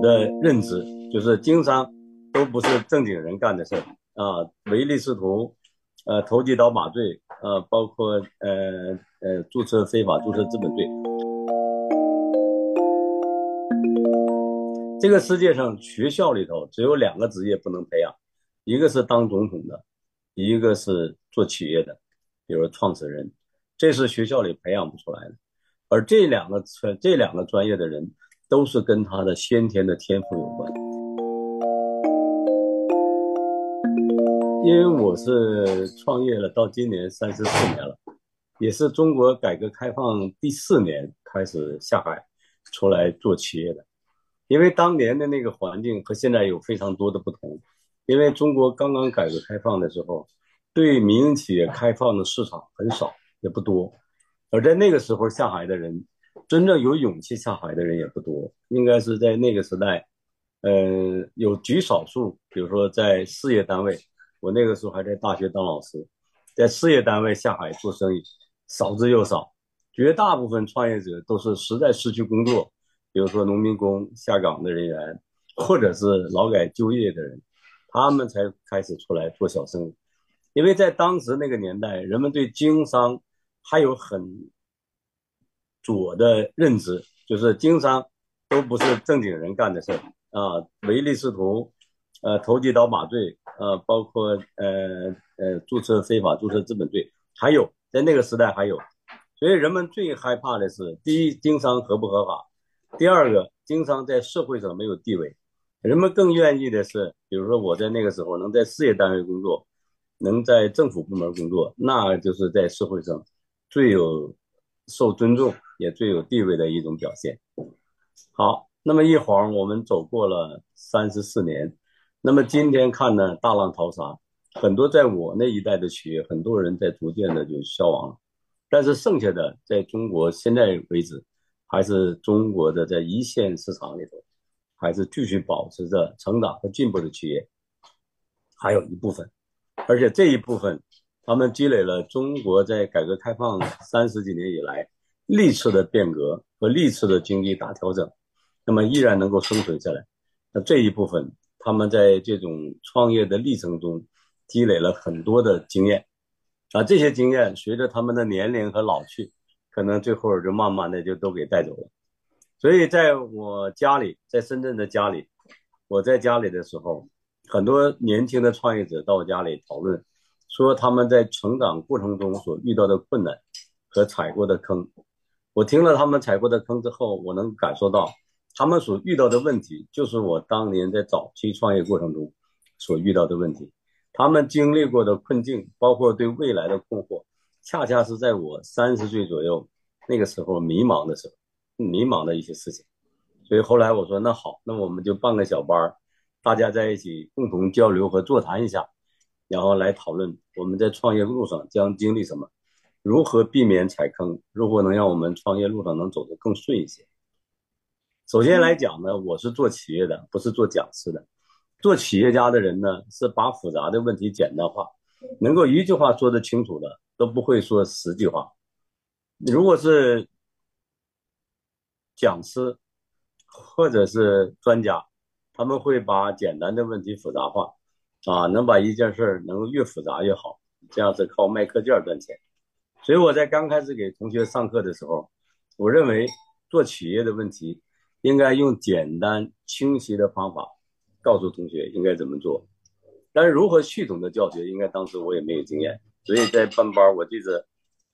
的认知就是经商都不是正经人干的事啊，唯利是图，呃，投机倒把罪，呃，包括呃呃注册非法注册资本罪。这个世界上学校里头只有两个职业不能培养，一个是当总统的，一个是做企业的，比如创始人，这是学校里培养不出来的。而这两个这两个专业的人。都是跟他的先天的天赋有关，因为我是创业了到今年三十四年了，也是中国改革开放第四年开始下海出来做企业的，因为当年的那个环境和现在有非常多的不同，因为中国刚刚改革开放的时候，对民营企业开放的市场很少也不多，而在那个时候下海的人。真正有勇气下海的人也不多，应该是在那个时代，呃，有极少数，比如说在事业单位，我那个时候还在大学当老师，在事业单位下海做生意，少之又少，绝大部分创业者都是实在失去工作，比如说农民工下岗的人员，或者是劳改就业的人，他们才开始出来做小生意，因为在当时那个年代，人们对经商还有很。我的认知就是经商都不是正经人干的事儿啊，唯利是图，呃，投机倒把罪，呃，包括呃呃注册非法注册资本罪，还有在那个时代还有，所以人们最害怕的是第一，经商合不合法；第二个，经商在社会上没有地位。人们更愿意的是，比如说我在那个时候能在事业单位工作，能在政府部门工作，那就是在社会上最有受尊重。也最有地位的一种表现。好，那么一晃我们走过了三十四年，那么今天看呢，大浪淘沙，很多在我那一代的企业，很多人在逐渐的就消亡了。但是剩下的，在中国现在为止，还是中国的在一线市场里头，还是继续保持着成长和进步的企业，还有一部分，而且这一部分，他们积累了中国在改革开放三十几年以来。历次的变革和历次的经济大调整，那么依然能够生存下来。那这一部分，他们在这种创业的历程中积累了很多的经验，啊，这些经验随着他们的年龄和老去，可能最后就慢慢的就都给带走了。所以在我家里，在深圳的家里，我在家里的时候，很多年轻的创业者到我家里讨论，说他们在成长过程中所遇到的困难和踩过的坑。我听了他们踩过的坑之后，我能感受到他们所遇到的问题，就是我当年在早期创业过程中所遇到的问题。他们经历过的困境，包括对未来的困惑，恰恰是在我三十岁左右那个时候迷茫的时候，迷茫的一些事情。所以后来我说，那好，那我们就办个小班儿，大家在一起共同交流和座谈一下，然后来讨论我们在创业路上将经历什么。如何避免踩坑？如何能让我们创业路上能走得更顺一些？首先来讲呢，我是做企业的，不是做讲师的。做企业家的人呢，是把复杂的问题简单化，能够一句话说得清楚的，都不会说十句话。如果是讲师或者是专家，他们会把简单的问题复杂化，啊，能把一件事儿能够越复杂越好，这样是靠卖课件赚钱。所以我在刚开始给同学上课的时候，我认为做企业的问题应该用简单清晰的方法告诉同学应该怎么做。但是如何系统的教学，应该当时我也没有经验。所以在办班，我记得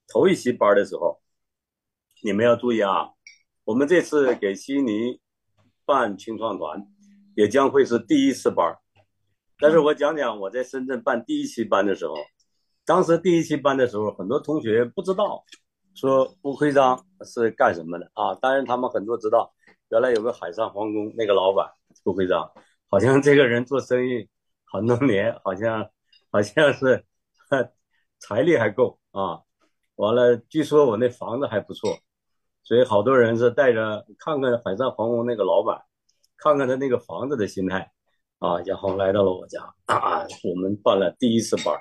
头一期班的时候，你们要注意啊，我们这次给悉尼办青创团，也将会是第一次班。但是我讲讲我在深圳办第一期班的时候。当时第一期班的时候，很多同学不知道，说吴徽章是干什么的啊？当然他们很多知道，原来有个海上皇宫那个老板吴徽章，好像这个人做生意很多年，好像好像是 财力还够啊。完了，据说我那房子还不错，所以好多人是带着看看海上皇宫那个老板，看看他那个房子的心态啊，然后来到了我家啊，我们办了第一次班。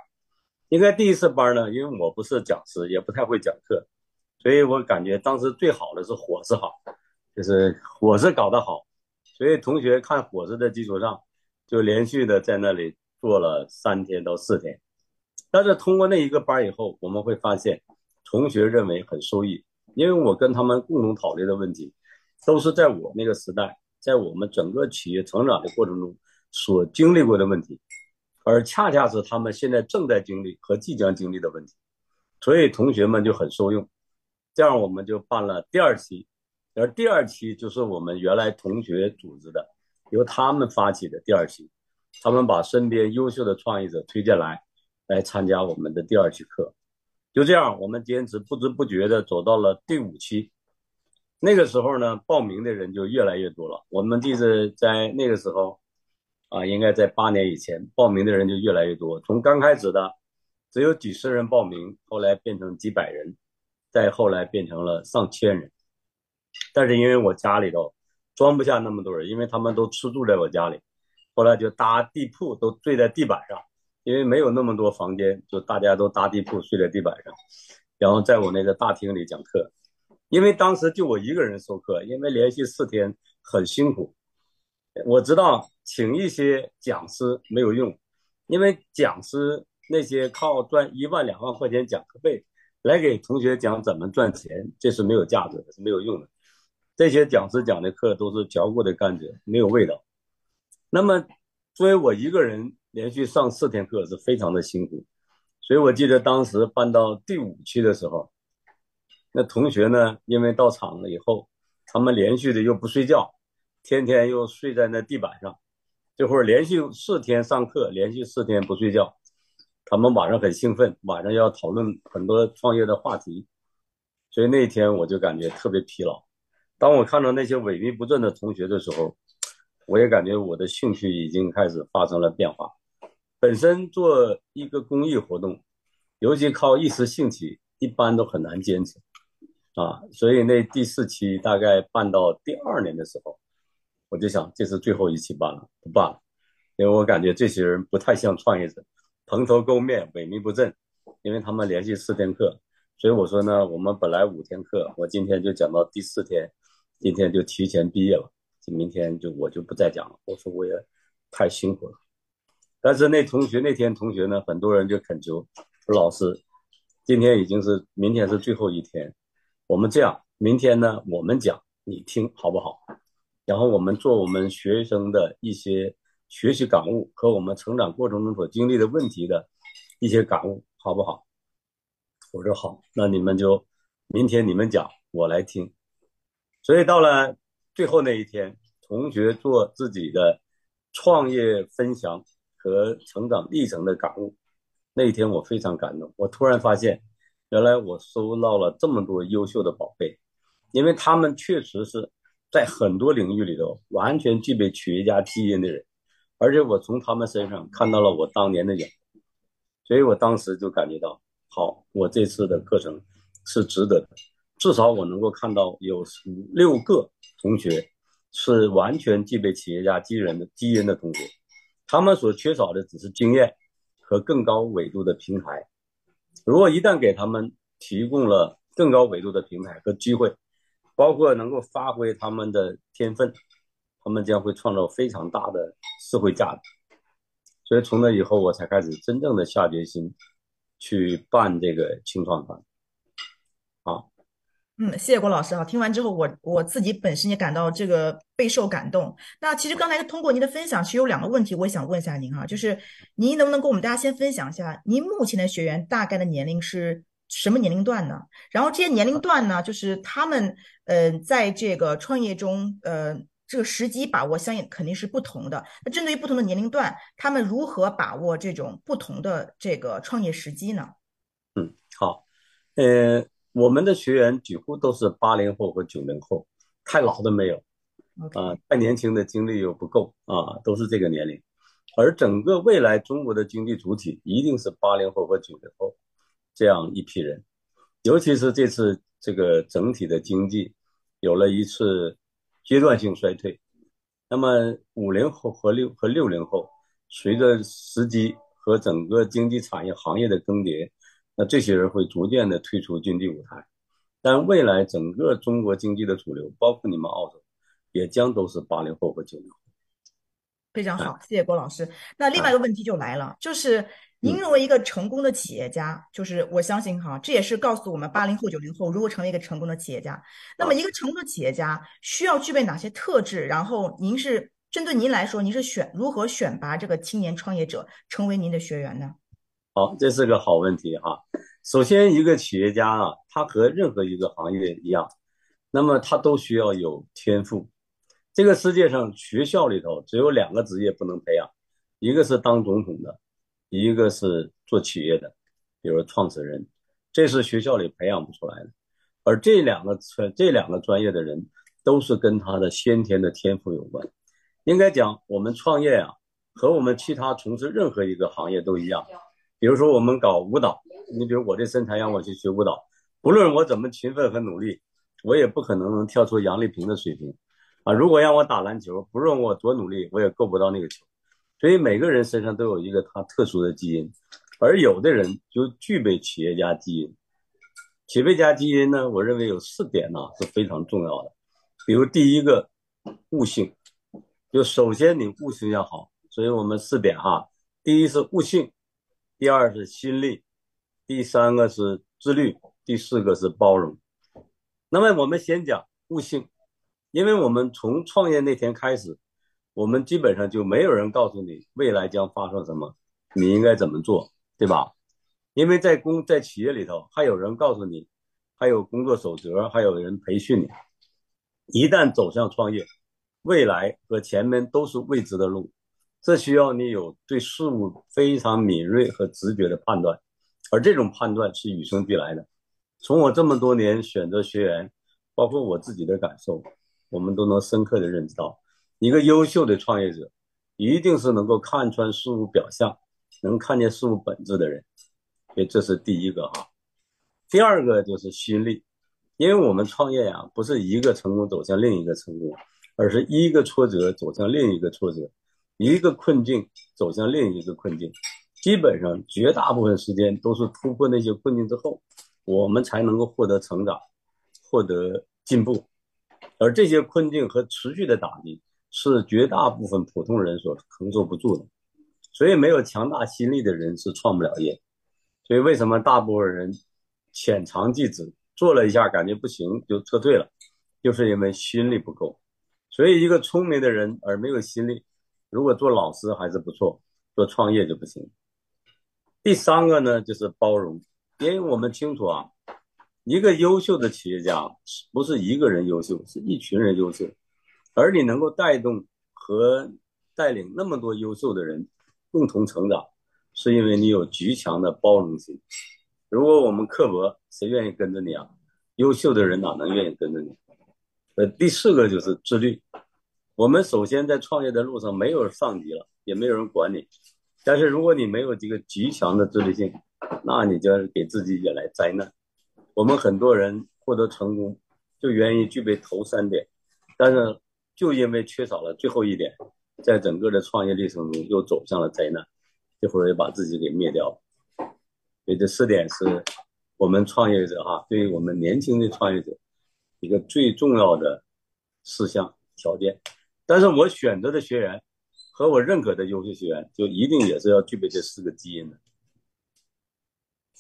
应该第一次班呢，因为我不是讲师，也不太会讲课，所以我感觉当时最好的是伙食好，就是伙食搞得好，所以同学看伙食的基础上，就连续的在那里做了三天到四天。但是通过那一个班以后，我们会发现，同学认为很受益，因为我跟他们共同讨论的问题，都是在我那个时代，在我们整个企业成长的过程中所经历过的问题，而恰恰是他们现在正在经历和即将经历的问题，所以同学们就很受用。这样我们就办了第二期。而第二期就是我们原来同学组织的，由他们发起的第二期，他们把身边优秀的创业者推荐来，来参加我们的第二期课。就这样，我们坚持不知不觉的走到了第五期。那个时候呢，报名的人就越来越多了。我们记得在那个时候，啊，应该在八年以前，报名的人就越来越多。从刚开始的只有几十人报名，后来变成几百人，再后来变成了上千人。但是因为我家里头装不下那么多人，因为他们都吃住在我家里，后来就搭地铺，都睡在地板上，因为没有那么多房间，就大家都搭地铺睡在地板上，然后在我那个大厅里讲课。因为当时就我一个人授课，因为连续四天很辛苦。我知道请一些讲师没有用，因为讲师那些靠赚一万两万块钱讲课费来给同学讲怎么赚钱，这是没有价值的，是没有用的。这些讲师讲的课都是嚼过的甘蔗，没有味道。那么，作为我一个人连续上四天课是非常的辛苦，所以我记得当时办到第五期的时候，那同学呢，因为到场了以后，他们连续的又不睡觉，天天又睡在那地板上，这会儿连续四天上课，连续四天不睡觉，他们晚上很兴奋，晚上要讨论很多创业的话题，所以那天我就感觉特别疲劳。当我看到那些萎靡不振的同学的时候，我也感觉我的兴趣已经开始发生了变化。本身做一个公益活动，尤其靠一时兴起，一般都很难坚持啊。所以那第四期大概办到第二年的时候，我就想这是最后一期办了，不办了，因为我感觉这些人不太像创业者，蓬头垢面、萎靡不振，因为他们连续四天课。所以我说呢，我们本来五天课，我今天就讲到第四天。今天就提前毕业了，明天就我就不再讲了。我说我也太辛苦了，但是那同学那天同学呢，很多人就恳求说：“老师，今天已经是明天是最后一天，我们这样，明天呢我们讲，你听好不好？然后我们做我们学生的一些学习感悟和我们成长过程中所经历的问题的一些感悟，好不好？”我说好，那你们就明天你们讲，我来听。所以到了最后那一天，同学做自己的创业分享和成长历程的感悟，那一天我非常感动。我突然发现，原来我收到了这么多优秀的宝贝，因为他们确实是在很多领域里头完全具备企业家基因的人，而且我从他们身上看到了我当年的影，所以我当时就感觉到，好，我这次的课程是值得的。至少我能够看到有五六个同学是完全具备企业家基因的基因的同学，他们所缺少的只是经验和更高纬度的平台。如果一旦给他们提供了更高纬度的平台和机会，包括能够发挥他们的天分，他们将会创造非常大的社会价值。所以从那以后，我才开始真正的下决心去办这个青创团。嗯，谢谢郭老师啊！听完之后，我我自己本身也感到这个备受感动。那其实刚才通过您的分享，其实有两个问题，我也想问一下您啊，就是您能不能跟我们大家先分享一下，您目前的学员大概的年龄是什么年龄段呢？然后这些年龄段呢，就是他们呃在这个创业中，呃这个时机把握相应肯定是不同的。那针对于不同的年龄段，他们如何把握这种不同的这个创业时机呢？嗯，好，呃。我们的学员几乎都是八零后和九零后，太老的没有，啊，太年轻的精力又不够啊，都是这个年龄。而整个未来中国的经济主体一定是八零后和九零后这样一批人，尤其是这次这个整体的经济有了一次阶段性衰退，那么五零后和六和六零后随着时机和整个经济产业行业的更迭。那这些人会逐渐的退出经济舞台，但未来整个中国经济的主流，包括你们澳洲，也将都是八零后和九零后。非常好，谢谢郭老师。那另外一个问题就来了，就是您认为一个成功的企业家，就是我相信哈，这也是告诉我们八零后、九零后如何成为一个成功的企业家。那么一个成功的企业家需要具备哪些特质？然后您是针对您来说，您是选如何选拔这个青年创业者成为您的学员呢？好，这是个好问题哈。首先，一个企业家啊，他和任何一个行业一样，那么他都需要有天赋。这个世界上，学校里头只有两个职业不能培养，一个是当总统的，一个是做企业的，比如创始人，这是学校里培养不出来的。而这两个专这两个专业的人，都是跟他的先天的天赋有关。应该讲，我们创业啊，和我们其他从事任何一个行业都一样。比如说，我们搞舞蹈，你比如我这身材让我去学舞蹈，不论我怎么勤奋和努力，我也不可能能跳出杨丽萍的水平。啊，如果让我打篮球，不论我多努力，我也够不到那个球。所以每个人身上都有一个他特殊的基因，而有的人就具备企业家基因。企业家基因呢，我认为有四点呢是非常重要的。比如第一个，悟性，就首先你悟性要好。所以我们四点哈，第一是悟性，第二是心力，第三个是自律，第四个是包容。那么我们先讲悟性。因为我们从创业那天开始，我们基本上就没有人告诉你未来将发生什么，你应该怎么做，对吧？因为在公在企业里头，还有人告诉你，还有工作守则，还有人培训你。一旦走向创业，未来和前面都是未知的路，这需要你有对事物非常敏锐和直觉的判断，而这种判断是与生俱来的。从我这么多年选择学员，包括我自己的感受。我们都能深刻的认知到，一个优秀的创业者，一定是能够看穿事物表象，能看见事物本质的人。所以这是第一个哈。第二个就是心力，因为我们创业呀，不是一个成功走向另一个成功，而是一个挫折走向另一个挫折，一个困境走向另一个困境。基本上绝大部分时间都是突破那些困境之后，我们才能够获得成长，获得进步。而这些困境和持续的打击，是绝大部分普通人所承受不住的，所以没有强大心力的人是创不了业。所以为什么大部分人浅尝即止，做了一下感觉不行就撤退了，就是因为心力不够。所以一个聪明的人而没有心力，如果做老师还是不错，做创业就不行。第三个呢，就是包容，因为我们清楚啊。一个优秀的企业家不是一个人优秀，是一群人优秀，而你能够带动和带领那么多优秀的人共同成长，是因为你有极强的包容心。如果我们刻薄，谁愿意跟着你啊？优秀的人哪能愿意跟着你？呃，第四个就是自律。我们首先在创业的路上没有上级了，也没有人管你，但是如果你没有这个极强的自律性，那你就给自己引来灾难。我们很多人获得成功，就源于具备头三点，但是就因为缺少了最后一点，在整个的创业历程中又走向了灾难，一会儿又把自己给灭掉了。所以这四点是我们创业者哈，对于我们年轻的创业者一个最重要的事项条件。但是我选择的学员和我认可的优秀学员，就一定也是要具备这四个基因的。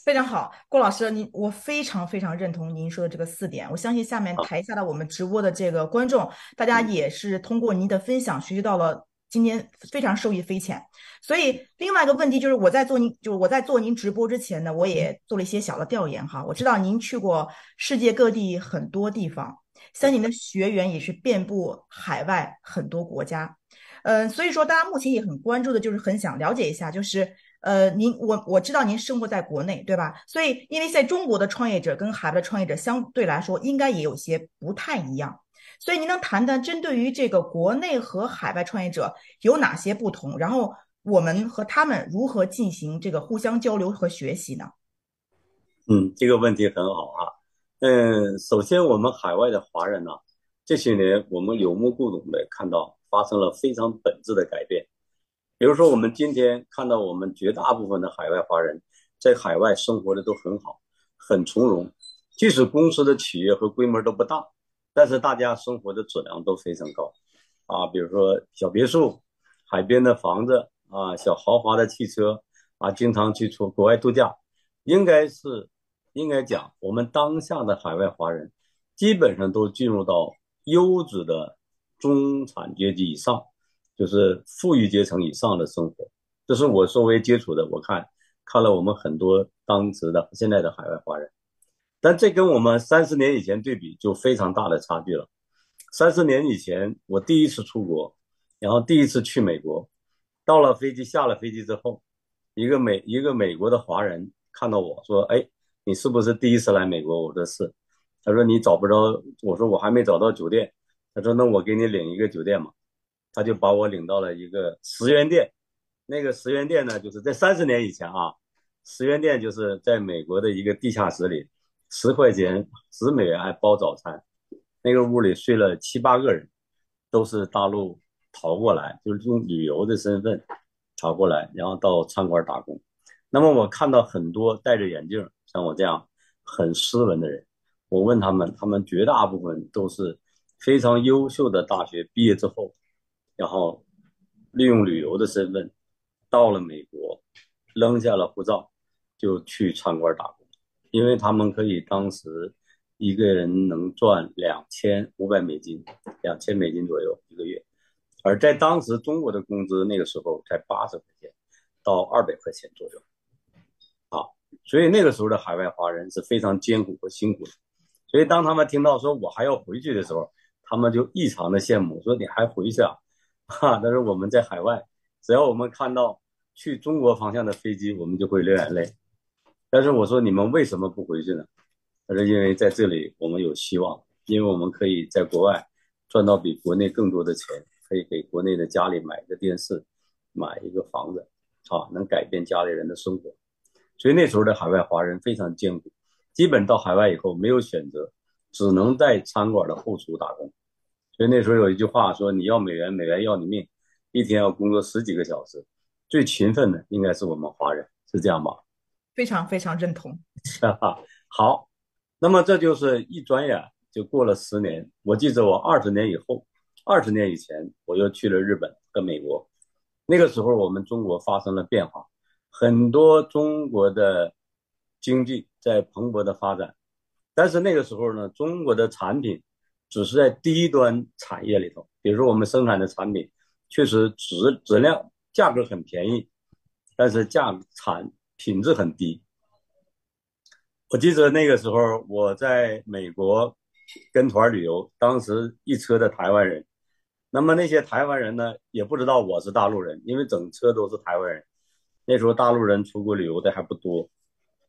非常好，郭老师，您我非常非常认同您说的这个四点。我相信下面台下的我们直播的这个观众，大家也是通过您的分享学习到了今天非常受益匪浅。所以另外一个问题就是，我在做您就是我在做您直播之前呢，我也做了一些小的调研哈。我知道您去过世界各地很多地方，相信您的学员也是遍布海外很多国家。嗯，所以说大家目前也很关注的就是很想了解一下，就是。呃，您我我知道您生活在国内，对吧？所以，因为在中国的创业者跟海外的创业者相对来说，应该也有些不太一样。所以，您能谈谈针对于这个国内和海外创业者有哪些不同？然后，我们和他们如何进行这个互相交流和学习呢？嗯，这个问题很好啊。嗯，首先，我们海外的华人呢，这些年我们有目共睹的看到发生了非常本质的改变。比如说，我们今天看到，我们绝大部分的海外华人在海外生活的都很好，很从容。即使公司的企业和规模都不大，但是大家生活的质量都非常高，啊，比如说小别墅、海边的房子啊，小豪华的汽车啊，经常去出国外度假，应该是应该讲，我们当下的海外华人基本上都进入到优质的中产阶级以上，就是富裕阶层以上的生活。这是我作为接触的，我看看了我们很多当时的现在的海外华人。但这跟我们三十年以前对比就非常大的差距了。三十年以前，我第一次出国，然后第一次去美国，到了飞机下了飞机之后，一个美一个美国的华人看到我说：“哎，你是不是第一次来美国？”我说是。他说：“你找不着。”我说：“我还没找到酒店。”他说：“那我给你领一个酒店嘛。”他就把我领到了一个十元店。那个十元店呢，就是在三十年以前啊，十元店就是在美国的一个地下室里。十块钱十美元还包早餐，那个屋里睡了七八个人，都是大陆逃过来，就是用旅游的身份逃过来，然后到餐馆打工。那么我看到很多戴着眼镜像我这样很斯文的人，我问他们，他们绝大部分都是非常优秀的大学毕业之后，然后利用旅游的身份到了美国，扔下了护照就去餐馆打工。因为他们可以当时一个人能赚两千五百美金，两千美金左右一个月，而在当时中国的工资那个时候才八十块钱到二百块钱左右，啊，所以那个时候的海外华人是非常艰苦和辛苦的。所以当他们听到说我还要回去的时候，他们就异常的羡慕，说你还回去啊？哈，但是我们在海外，只要我们看到去中国方向的飞机，我们就会流眼泪。但是我说你们为什么不回去呢？他说因为在这里我们有希望，因为我们可以在国外赚到比国内更多的钱，可以给国内的家里买一个电视，买一个房子，啊，能改变家里人的生活。所以那时候的海外华人非常艰苦，基本到海外以后没有选择，只能在餐馆的后厨打工。所以那时候有一句话说：“你要美元，美元要你命。”一天要工作十几个小时，最勤奋的应该是我们华人，是这样吧？非常非常认同，好，那么这就是一转眼就过了十年。我记得我二十年以后，二十年以前，我又去了日本跟美国。那个时候，我们中国发生了变化，很多中国的经济在蓬勃的发展。但是那个时候呢，中国的产品只是在低端产业里头，比如说我们生产的产品确实质质量价格很便宜，但是价产。品质很低。我记得那个时候我在美国跟团旅游，当时一车的台湾人。那么那些台湾人呢，也不知道我是大陆人，因为整车都是台湾人。那时候大陆人出国旅游的还不多，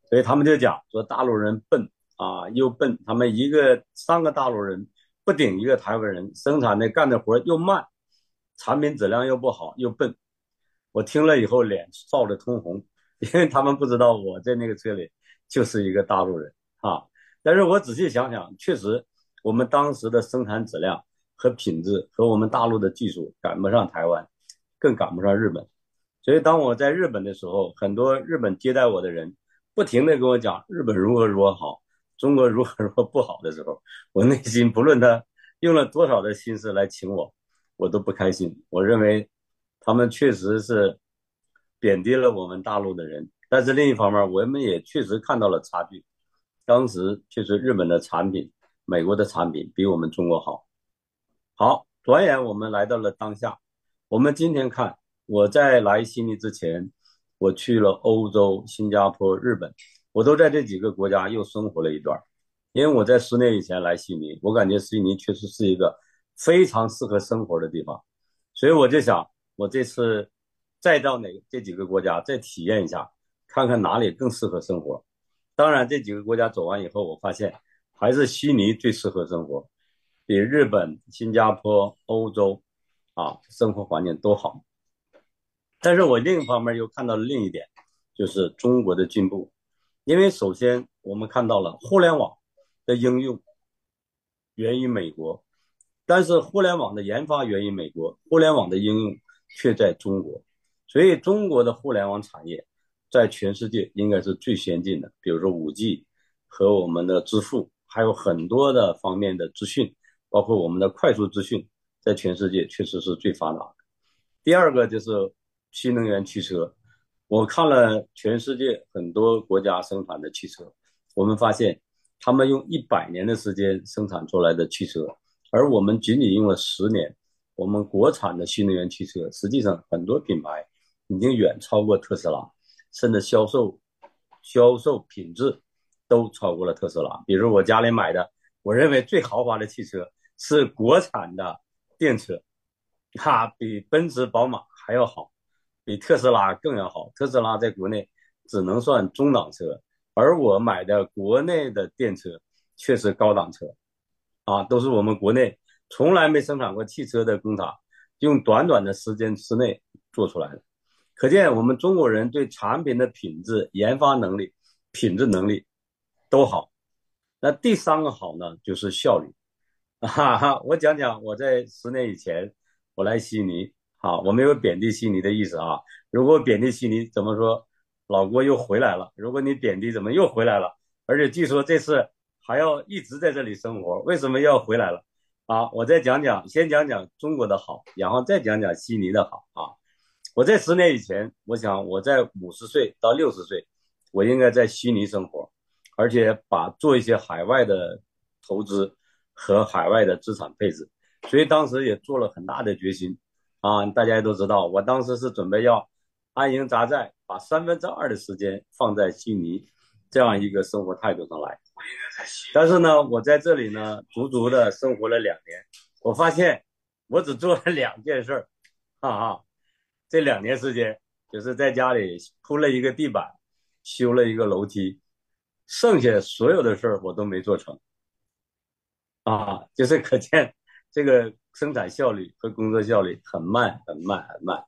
所以他们就讲说大陆人笨啊，又笨。他们一个三个大陆人不顶一个台湾人，生产的干的活又慢，产品质量又不好，又笨。我听了以后脸臊得通红。因为他们不知道我在那个车里就是一个大陆人啊，但是我仔细想想，确实我们当时的生产质量和品质和我们大陆的技术赶不上台湾，更赶不上日本。所以当我在日本的时候，很多日本接待我的人不停的跟我讲日本如何如何好，中国如何如何不好的时候，我内心不论他用了多少的心思来请我，我都不开心。我认为他们确实是。贬低了我们大陆的人，但是另一方面，我们也确实看到了差距。当时确实日本的产品、美国的产品比我们中国好。好，转眼我们来到了当下。我们今天看，我在来悉尼之前，我去了欧洲、新加坡、日本，我都在这几个国家又生活了一段。因为我在十年以前来悉尼，我感觉悉尼确实是一个非常适合生活的地方，所以我就想，我这次。再到哪这几个国家再体验一下，看看哪里更适合生活。当然，这几个国家走完以后，我发现还是悉尼最适合生活，比日本、新加坡、欧洲啊生活环境都好。但是我另一方面又看到了另一点，就是中国的进步。因为首先我们看到了互联网的应用源于美国，但是互联网的研发源于美国，互联网的应用却在中国。所以，中国的互联网产业在全世界应该是最先进的。比如说，五 G 和我们的支付，还有很多的方面的资讯包括我们的快速资讯，在全世界确实是最发达的。第二个就是新能源汽车，我看了全世界很多国家生产的汽车，我们发现他们用一百年的时间生产出来的汽车，而我们仅仅用了十年。我们国产的新能源汽车，实际上很多品牌已经远超过特斯拉，甚至销售、销售品质都超过了特斯拉。比如我家里买的，我认为最豪华的汽车是国产的电车，它比奔驰、宝马还要好，比特斯拉更要好。特斯拉在国内只能算中档车，而我买的国内的电车却是高档车，啊，都是我们国内。从来没生产过汽车的工厂，用短短的时间之内做出来的，可见我们中国人对产品的品质、研发能力、品质能力都好。那第三个好呢，就是效率。哈哈，我讲讲我在十年以前我来悉尼，啊，我没有贬低悉尼的意思啊。如果贬低悉尼，怎么说？老郭又回来了。如果你贬低，怎么又回来了？而且据说这次还要一直在这里生活，为什么要回来了？啊，我再讲讲，先讲讲中国的好，然后再讲讲悉尼的好啊。我在十年以前，我想我在五十岁到六十岁，我应该在悉尼生活，而且把做一些海外的投资和海外的资产配置，所以当时也做了很大的决心啊。大家也都知道，我当时是准备要安营扎寨，把三分之二的时间放在悉尼这样一个生活态度上来。但是呢，我在这里呢，足足的生活了两年，我发现我只做了两件事儿，哈哈，这两年时间就是在家里铺了一个地板，修了一个楼梯，剩下所有的事儿我都没做成，啊，就是可见这个生产效率和工作效率很慢很慢很慢。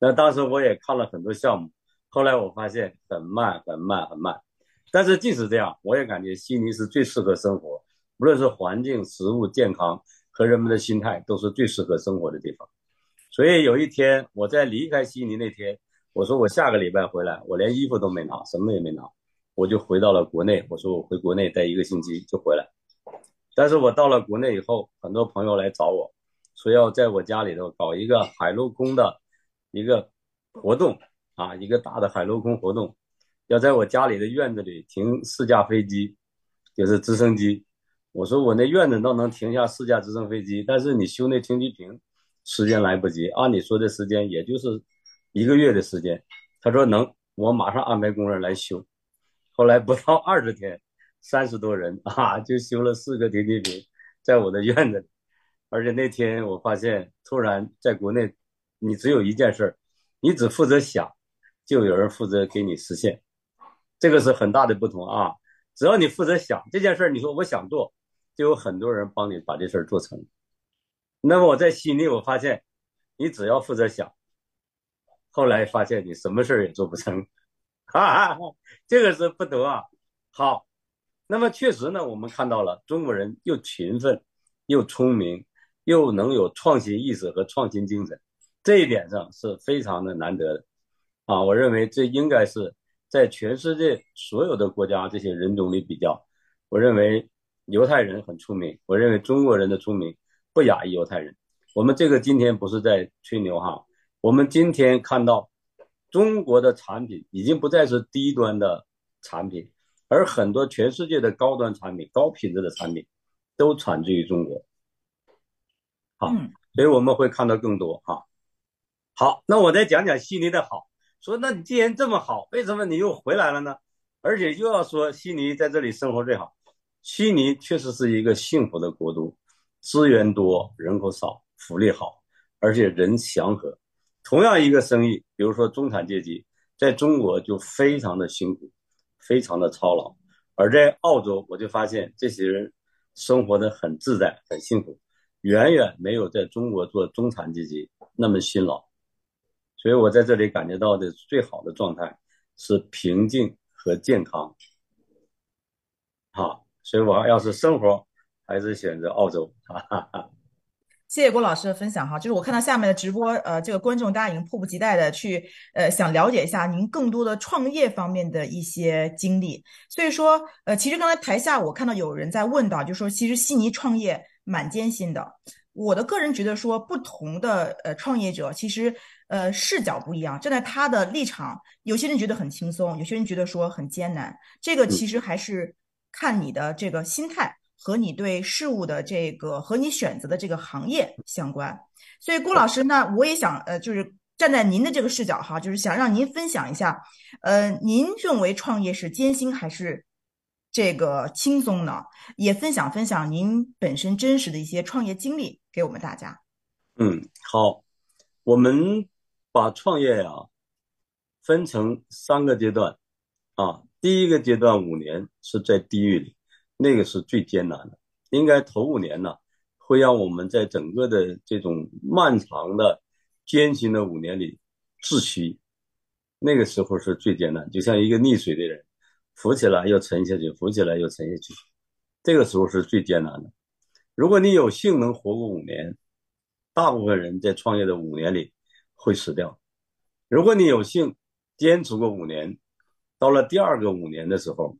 那当时我也看了很多项目，后来我发现很慢很慢很慢。但是即使这样，我也感觉悉尼是最适合生活，无论是环境、食物、健康和人们的心态，都是最适合生活的地方。所以有一天我在离开悉尼那天，我说我下个礼拜回来，我连衣服都没拿，什么也没拿，我就回到了国内。我说我回国内待一个星期就回来。但是我到了国内以后，很多朋友来找我，说要在我家里头搞一个海陆空的一个活动啊，一个大的海陆空活动。要在我家里的院子里停四架飞机，就是直升机。我说我那院子倒能停下四架直升飞机，但是你修那停机坪，时间来不及。按你说的时间，也就是一个月的时间。他说能，我马上安排工人来修。后来不到二十天，三十多人啊，就修了四个停机坪，在我的院子里。而且那天我发现，突然在国内，你只有一件事你只负责想，就有人负责给你实现。这个是很大的不同啊！只要你负责想这件事儿，你说我想做，就有很多人帮你把这事儿做成。那么我在悉尼，我发现你只要负责想，后来发现你什么事儿也做不成，哈哈，这个是不得啊。好，那么确实呢，我们看到了中国人又勤奋，又聪明，又能有创新意识和创新精神，这一点上是非常的难得的啊！我认为这应该是。在全世界所有的国家这些人种里比较，我认为犹太人很出名。我认为中国人的出名不亚于犹太人。我们这个今天不是在吹牛哈，我们今天看到中国的产品已经不再是低端的产品，而很多全世界的高端产品、高品质的产品都产自于中国。好，所以我们会看到更多哈。好，那我再讲讲悉尼的好。说，那你既然这么好，为什么你又回来了呢？而且又要说悉尼在这里生活最好。悉尼确实是一个幸福的国度，资源多，人口少，福利好，而且人祥和。同样一个生意，比如说中产阶级，在中国就非常的辛苦，非常的操劳；而在澳洲，我就发现这些人生活的很自在，很幸福，远远没有在中国做中产阶级那么辛劳。所以我在这里感觉到的最好的状态是平静和健康。好，所以我要是生活，还是选择澳洲。哈哈哈。谢谢郭老师的分享哈，就是我看到下面的直播，呃，这个观众大家已经迫不及待的去，呃，想了解一下您更多的创业方面的一些经历。所以说，呃，其实刚才台下我看到有人在问到，就说其实悉尼创业蛮艰辛的。我的个人觉得说，不同的呃创业者其实呃视角不一样，站在他的立场，有些人觉得很轻松，有些人觉得说很艰难。这个其实还是看你的这个心态和你对事物的这个和你选择的这个行业相关。所以郭老师，那我也想呃就是。站在您的这个视角哈，就是想让您分享一下，呃，您认为创业是艰辛还是这个轻松呢？也分享分享您本身真实的一些创业经历给我们大家。嗯，好，我们把创业呀分成三个阶段啊，第一个阶段五年是在地狱里，那个是最艰难的，应该头五年呢会让我们在整个的这种漫长的。艰辛的五年里，窒息，那个时候是最艰难，就像一个溺水的人，浮起来又沉下去，浮起来又沉下去，这个时候是最艰难的。如果你有幸能活过五年，大部分人在创业的五年里会死掉。如果你有幸坚持过五年，到了第二个五年的时候，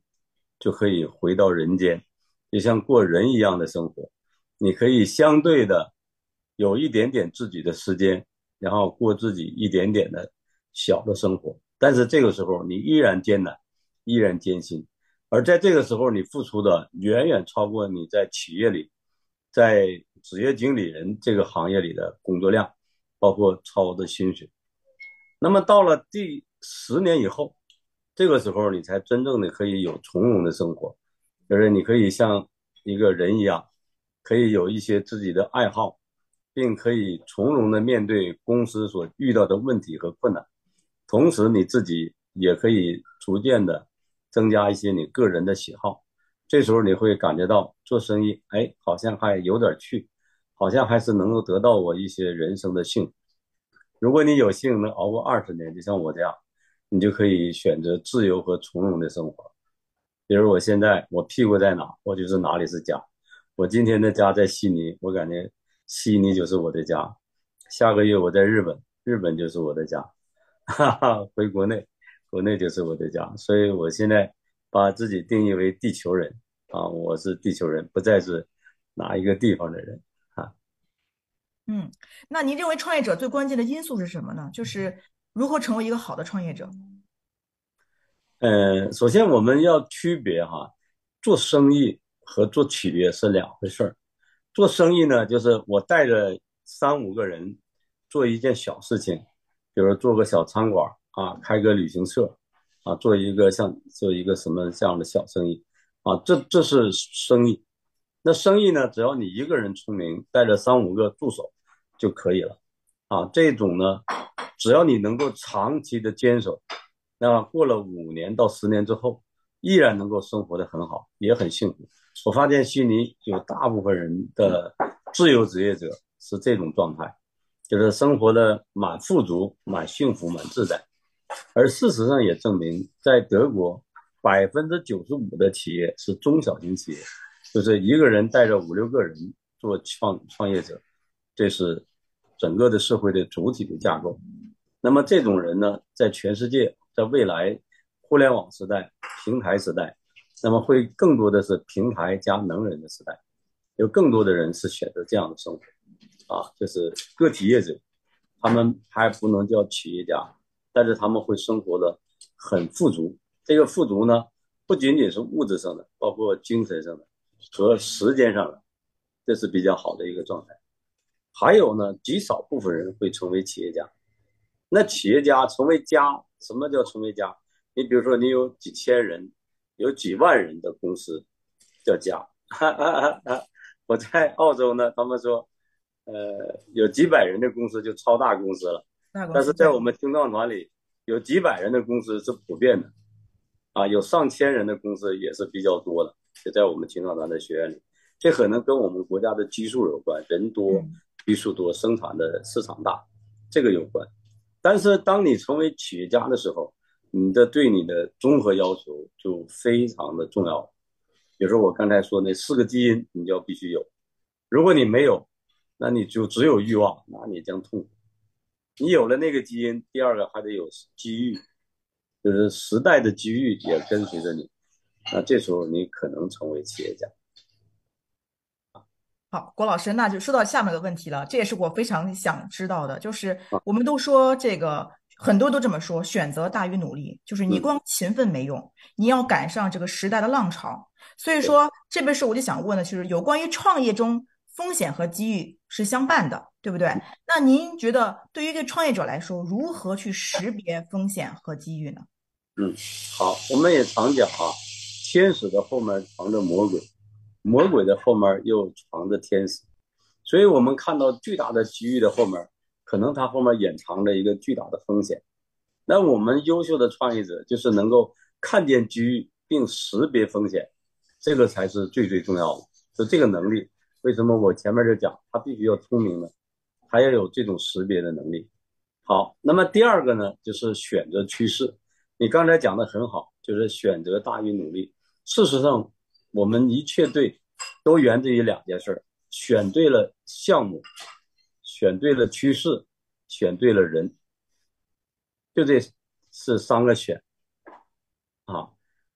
就可以回到人间，就像过人一样的生活。你可以相对的有一点点自己的时间。然后过自己一点点的小的生活，但是这个时候你依然艰难，依然艰辛，而在这个时候你付出的远远超过你在企业里，在职业经理人这个行业里的工作量，包括超的薪水。那么到了第十年以后，这个时候你才真正的可以有从容的生活，就是你可以像一个人一样，可以有一些自己的爱好。并可以从容的面对公司所遇到的问题和困难，同时你自己也可以逐渐的增加一些你个人的喜好。这时候你会感觉到做生意，哎，好像还有点趣，好像还是能够得到我一些人生的幸福。如果你有幸能熬过二十年，就像我这样，你就可以选择自由和从容的生活。比如我现在，我屁股在哪，我就是哪里是家。我今天的家在悉尼，我感觉。悉尼就是我的家，下个月我在日本，日本就是我的家，哈哈，回国内，国内就是我的家，所以我现在把自己定义为地球人啊，我是地球人，不再是哪一个地方的人啊。嗯，那您认为创业者最关键的因素是什么呢？就是如何成为一个好的创业者？嗯，首先我们要区别哈，做生意和做企业是两回事儿。做生意呢，就是我带着三五个人做一件小事情，比如做个小餐馆啊，开个旅行社啊，做一个像做一个什么这样的小生意啊，这这是生意。那生意呢，只要你一个人聪明，带着三五个助手就可以了啊。这种呢，只要你能够长期的坚守，那过了五年到十年之后，依然能够生活的很好，也很幸福。我发现悉尼有大部分人的自由职业者是这种状态，就是生活的蛮富足、蛮幸福、蛮自在。而事实上也证明，在德国，百分之九十五的企业是中小型企业，就是一个人带着五六个人做创创业者，这是整个的社会的主体的架构。那么这种人呢，在全世界，在未来互联网时代、平台时代。那么会更多的是平台加能人的时代，有更多的人是选择这样的生活，啊，就是个体业者，他们还不能叫企业家，但是他们会生活的很富足。这个富足呢，不仅仅是物质上的，包括精神上的和时间上的，这是比较好的一个状态。还有呢，极少部分人会成为企业家。那企业家成为家，什么叫成为家？你比如说，你有几千人。有几万人的公司叫家，我在澳洲呢，他们说，呃，有几百人的公司就超大公司了。但是在我们青藏团里，有几百人的公司是普遍的，啊，有上千人的公司也是比较多的。就在我们青藏团的学院里，这可能跟我们国家的基数有关，人多、基数多、生产的市场大，这个有关。但是当你成为企业家的时候，你的对你的综合要求就非常的重要，比如说我刚才说那四个基因，你就要必须有。如果你没有，那你就只有欲望，那你将痛苦。你有了那个基因，第二个还得有机遇，就是时代的机遇也跟随着你，那这时候你可能成为企业家。好，郭老师，那就说到下面的问题了，这也是我非常想知道的，就是我们都说这个。很多都这么说，选择大于努力，就是你光勤奋没用，你要赶上这个时代的浪潮。所以说这本书我就想问的，就是有关于创业中风险和机遇是相伴的，对不对？那您觉得对于一个创业者来说，如何去识别风险和机遇呢？嗯，好，我们也常讲啊，天使的后面藏着魔鬼，魔鬼的后面又藏着天使，所以我们看到巨大的机遇的后面。可能它后面隐藏着一个巨大的风险，那我们优秀的创业者就是能够看见机遇并识别风险，这个才是最最重要的。就这个能力，为什么我前面就讲他必须要聪明呢？他要有这种识别的能力。好，那么第二个呢，就是选择趋势。你刚才讲的很好，就是选择大于努力。事实上，我们一切对都源自于两件事：选对了项目。选对了趋势，选对了人，就这是三个选啊。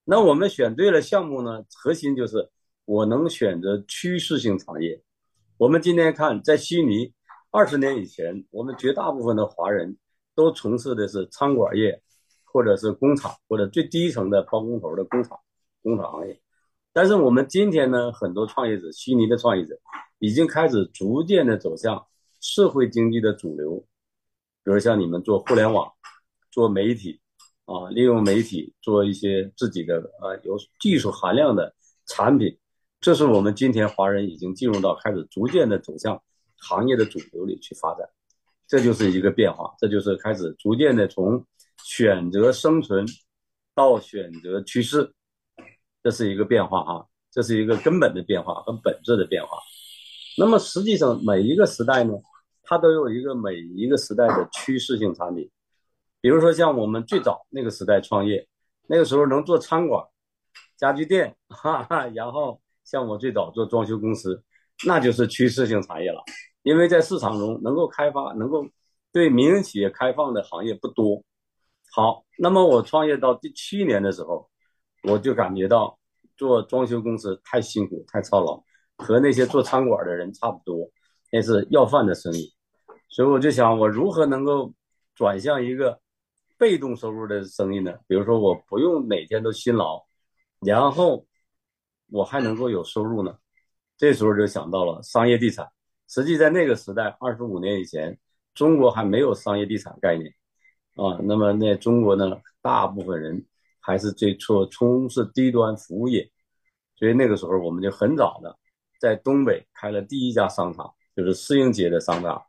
那我们选对了项目呢？核心就是我能选择趋势性产业。我们今天看，在悉尼，二十年以前，我们绝大部分的华人都从事的是餐馆业，或者是工厂，或者最低层的包工头的工厂、工厂行业。但是我们今天呢，很多创业者，悉尼的创业者已经开始逐渐的走向。社会经济的主流，比如像你们做互联网、做媒体啊，利用媒体做一些自己的啊有技术含量的产品，这是我们今天华人已经进入到开始逐渐的走向行业的主流里去发展，这就是一个变化，这就是开始逐渐的从选择生存到选择趋势，这是一个变化啊，这是一个根本的变化和本质的变化。那么实际上每一个时代呢？它都有一个每一个时代的趋势性产品，比如说像我们最早那个时代创业，那个时候能做餐馆、家具店，哈哈，然后像我最早做装修公司，那就是趋势性产业了。因为在市场中能够开发、能够对民营企业开放的行业不多。好，那么我创业到第七年的时候，我就感觉到做装修公司太辛苦、太操劳，和那些做餐馆的人差不多，那是要饭的生意。所以我就想，我如何能够转向一个被动收入的生意呢？比如说，我不用每天都辛劳，然后我还能够有收入呢？这时候就想到了商业地产。实际在那个时代，二十五年以前，中国还没有商业地产概念啊。那么，那中国呢，大部分人还是最初从事低端服务业，所以那个时候我们就很早的在东北开了第一家商场，就是适应街的商场。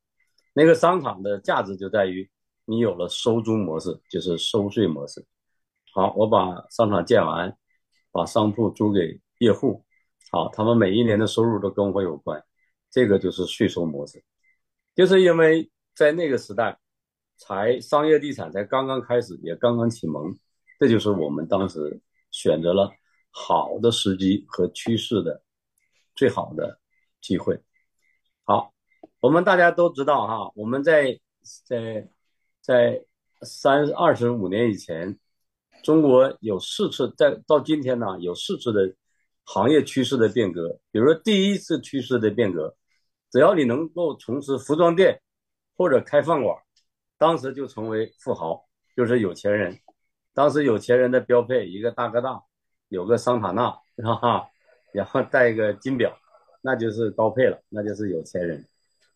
那个商场的价值就在于，你有了收租模式，就是收税模式。好，我把商场建完，把商铺租给业户，好，他们每一年的收入都跟我有关，这个就是税收模式。就是因为在那个时代，才商业地产才刚刚开始，也刚刚启蒙，这就是我们当时选择了好的时机和趋势的最好的机会。好。我们大家都知道哈，我们在在在三二十五年以前，中国有四次，在到今天呢有四次的行业趋势的变革。比如说第一次趋势的变革，只要你能够从事服装店或者开饭馆，当时就成为富豪，就是有钱人。当时有钱人的标配一个大哥大，有个桑塔纳，哈哈，然后带一个金表，那就是高配了，那就是有钱人。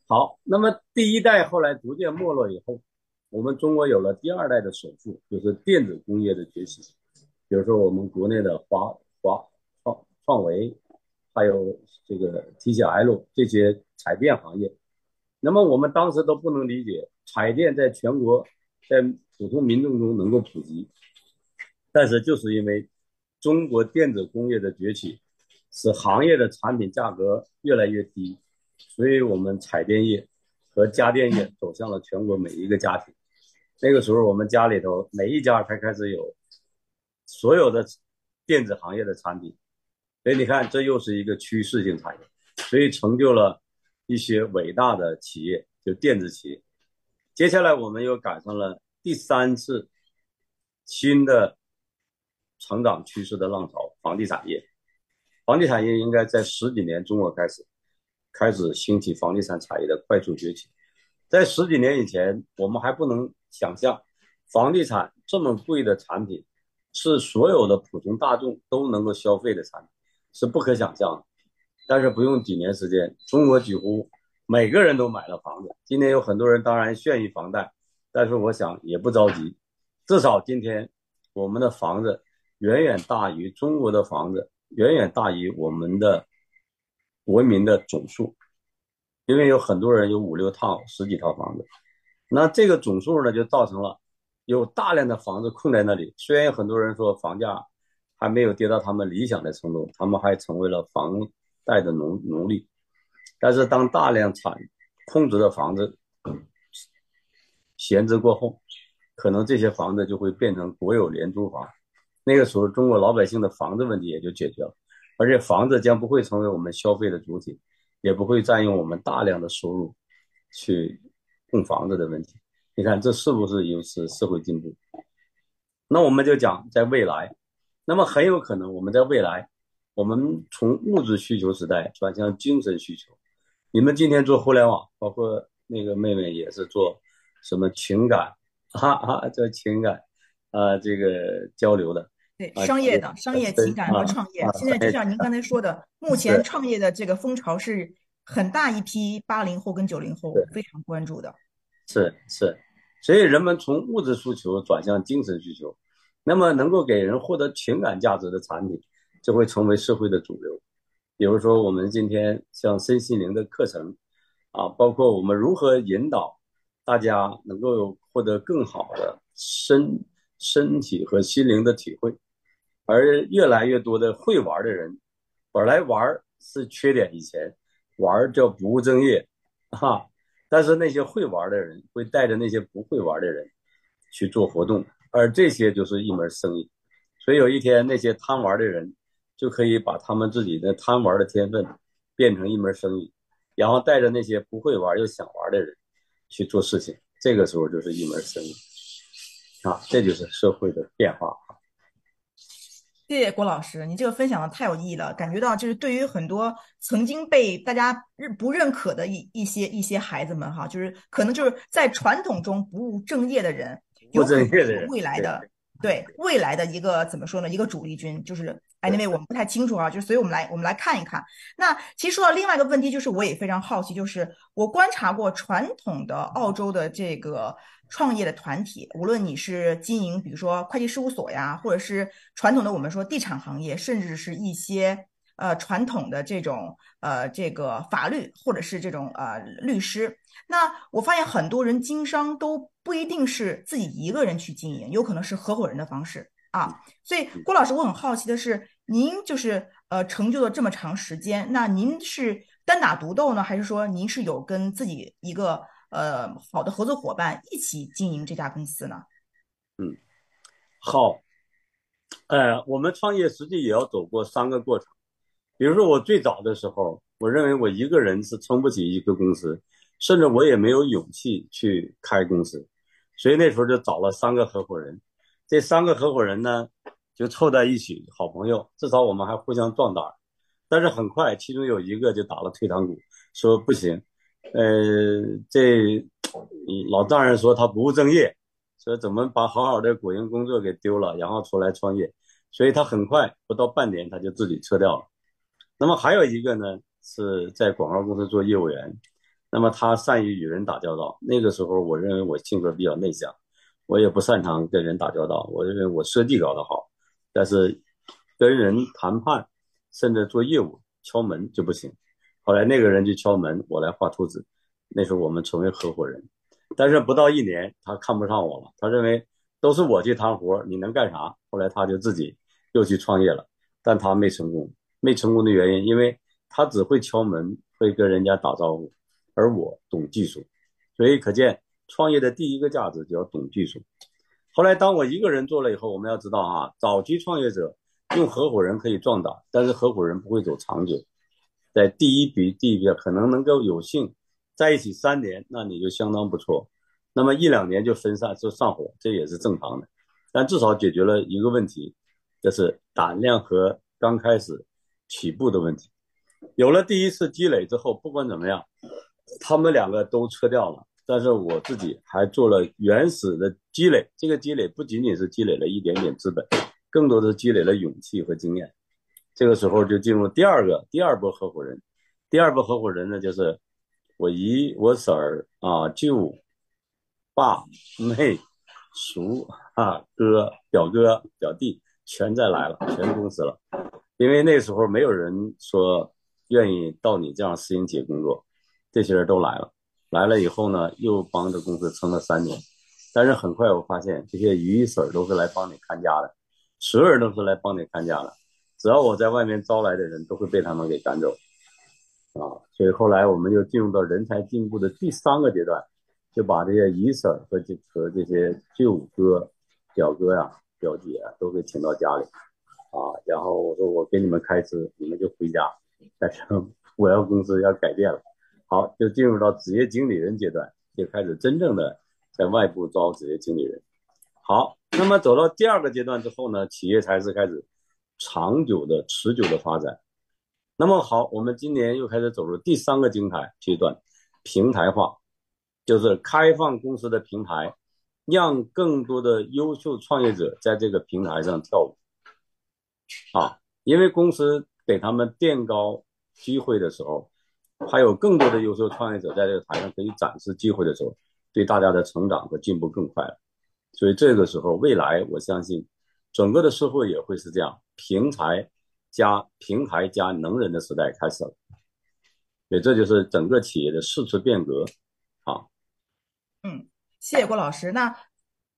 好，那么第一代后来逐渐没落以后，我们中国有了第二代的首富，就是电子工业的崛起。比如说我们国内的华华创维，还有这个 TCL 这些彩电行业。那么我们当时都不能理解，彩电在全国在普通民众中能够普及，但是就是因为中国电子工业的崛起，使行业的产品价格越来越低。所以，我们彩电业和家电业走向了全国每一个家庭。那个时候，我们家里头每一家才开始有所有的电子行业的产品。所以，你看，这又是一个趋势性产业，所以成就了一些伟大的企业，就电子企业。接下来，我们又赶上了第三次新的成长趋势的浪潮——房地产业。房地产业应该在十几年中国开始。开始兴起房地产产业的快速崛起。在十几年以前，我们还不能想象房地产这么贵的产品是所有的普通大众都能够消费的产品，是不可想象的。但是不用几年时间，中国几乎每个人都买了房子。今天有很多人当然炫于房贷，但是我想也不着急，至少今天我们的房子远远大于中国的房子，远远大于我们的国民的总数，因为有很多人有五六套、十几套房子，那这个总数呢，就造成了有大量的房子空在那里。虽然有很多人说房价还没有跌到他们理想的程度，他们还成为了房。贷的奴奴隶，但是当大量产空置的房子闲置过后，可能这些房子就会变成国有廉租房，那个时候中国老百姓的房子问题也就解决了，而且房子将不会成为我们消费的主体，也不会占用我们大量的收入去供房子的问题。你看这是不是又是社会进步？那我们就讲在未来，那么很有可能我们在未来。我们从物质需求时代转向精神需求。你们今天做互联网，包括那个妹妹也是做什么情感，哈哈，做情感啊，这个交流的。对，商业的商业情感和创业。现在就像您刚才说的，目前创业的这个风潮是很大一批八零后跟九零后非常关注的。是是，所以人们从物质诉求转向精神需求，那么能够给人获得情感价值的产品。就会成为社会的主流，比如说我们今天像身心灵的课程，啊，包括我们如何引导大家能够获得更好的身身体和心灵的体会，而越来越多的会玩的人，本来玩是缺点，以前玩叫不务正业，哈，但是那些会玩的人会带着那些不会玩的人去做活动，而这些就是一门生意，所以有一天那些贪玩的人。就可以把他们自己的贪玩的天分变成一门生意，然后带着那些不会玩又想玩的人去做事情，这个时候就是一门生意啊！这就是社会的变化！谢谢郭老师，你这个分享的太有意义了，感觉到就是对于很多曾经被大家认不认可的一一些一些孩子们哈，就是可能就是在传统中不务正业的人，不务正业的人，未来的对未来的一个怎么说呢？一个主力军就是。哎，那位我们不太清楚啊，就所以我们来我们来看一看。那其实说到另外一个问题，就是我也非常好奇，就是我观察过传统的澳洲的这个创业的团体，无论你是经营，比如说会计事务所呀，或者是传统的我们说地产行业，甚至是一些呃传统的这种呃这个法律或者是这种呃律师。那我发现很多人经商都不一定是自己一个人去经营，有可能是合伙人的方式啊。所以郭老师，我很好奇的是。您就是呃成就了这么长时间，那您是单打独斗呢，还是说您是有跟自己一个呃好的合作伙伴一起经营这家公司呢？嗯，好，呃，我们创业实际也要走过三个过程。比如说我最早的时候，我认为我一个人是撑不起一个公司，甚至我也没有勇气去开公司，所以那时候就找了三个合伙人。这三个合伙人呢？就凑在一起，好朋友，至少我们还互相壮胆。但是很快，其中有一个就打了退堂鼓，说不行，呃，这老丈人说他不务正业，说怎么把好好的国营工作给丢了，然后出来创业。所以他很快不到半年，他就自己撤掉了。那么还有一个呢，是在广告公司做业务员，那么他善于与人打交道。那个时候，我认为我性格比较内向，我也不擅长跟人打交道，我认为我设计搞得好。但是跟人谈判，甚至做业务敲门就不行。后来那个人就敲门，我来画图纸。那时候我们成为合伙人。但是不到一年，他看不上我了，他认为都是我去谈活，你能干啥？后来他就自己又去创业了，但他没成功。没成功的原因，因为他只会敲门，会跟人家打招呼，而我懂技术。所以可见，创业的第一个价值就要懂技术。后来，当我一个人做了以后，我们要知道啊，早期创业者用合伙人可以壮胆，但是合伙人不会走长久。在第一笔、第一笔可能能够有幸在一起三年，那你就相当不错。那么一两年就分散就上火，这也是正常的。但至少解决了一个问题，就是胆量和刚开始起步的问题。有了第一次积累之后，不管怎么样，他们两个都撤掉了，但是我自己还做了原始的积累。这个积累不仅仅是积累了一点点资本，更多的积累了勇气和经验。这个时候就进入第二个第二波合伙人。第二波合伙人呢，就是我姨、我婶儿啊、舅、爸、妹、叔啊、哥、表哥、表弟，全在来了，全公司了。因为那时候没有人说愿意到你这样私营企业工作，这些人都来了。来了以后呢，又帮着公司撑了三年。但是很快我发现，这些姨婶儿都是来帮你看家的，所有人都是来帮你看家的。只要我在外面招来的人，都会被他们给赶走。啊，所以后来我们又进入到人才进步的第三个阶段，就把这些姨婶和这和这些舅哥、表哥呀、表姐啊都给请到家里，啊，然后我说我给你们开支，你们就回家。但是 我要公司要改变了，好，就进入到职业经理人阶段，就开始真正的在外部招职业经理人。好，那么走到第二个阶段之后呢，企业才是开始长久的、持久的发展。那么好，我们今年又开始走入第三个精台阶段，平台化，就是开放公司的平台，让更多的优秀创业者在这个平台上跳舞。啊，因为公司给他们垫高机会的时候，还有更多的优秀创业者在这个台上可以展示机会的时候，对大家的成长和进步更快了。所以这个时候，未来我相信，整个的社会也会是这样，平台。加平台加能人的时代开始了，对，这就是整个企业的四次变革，啊，嗯，谢谢郭老师。那，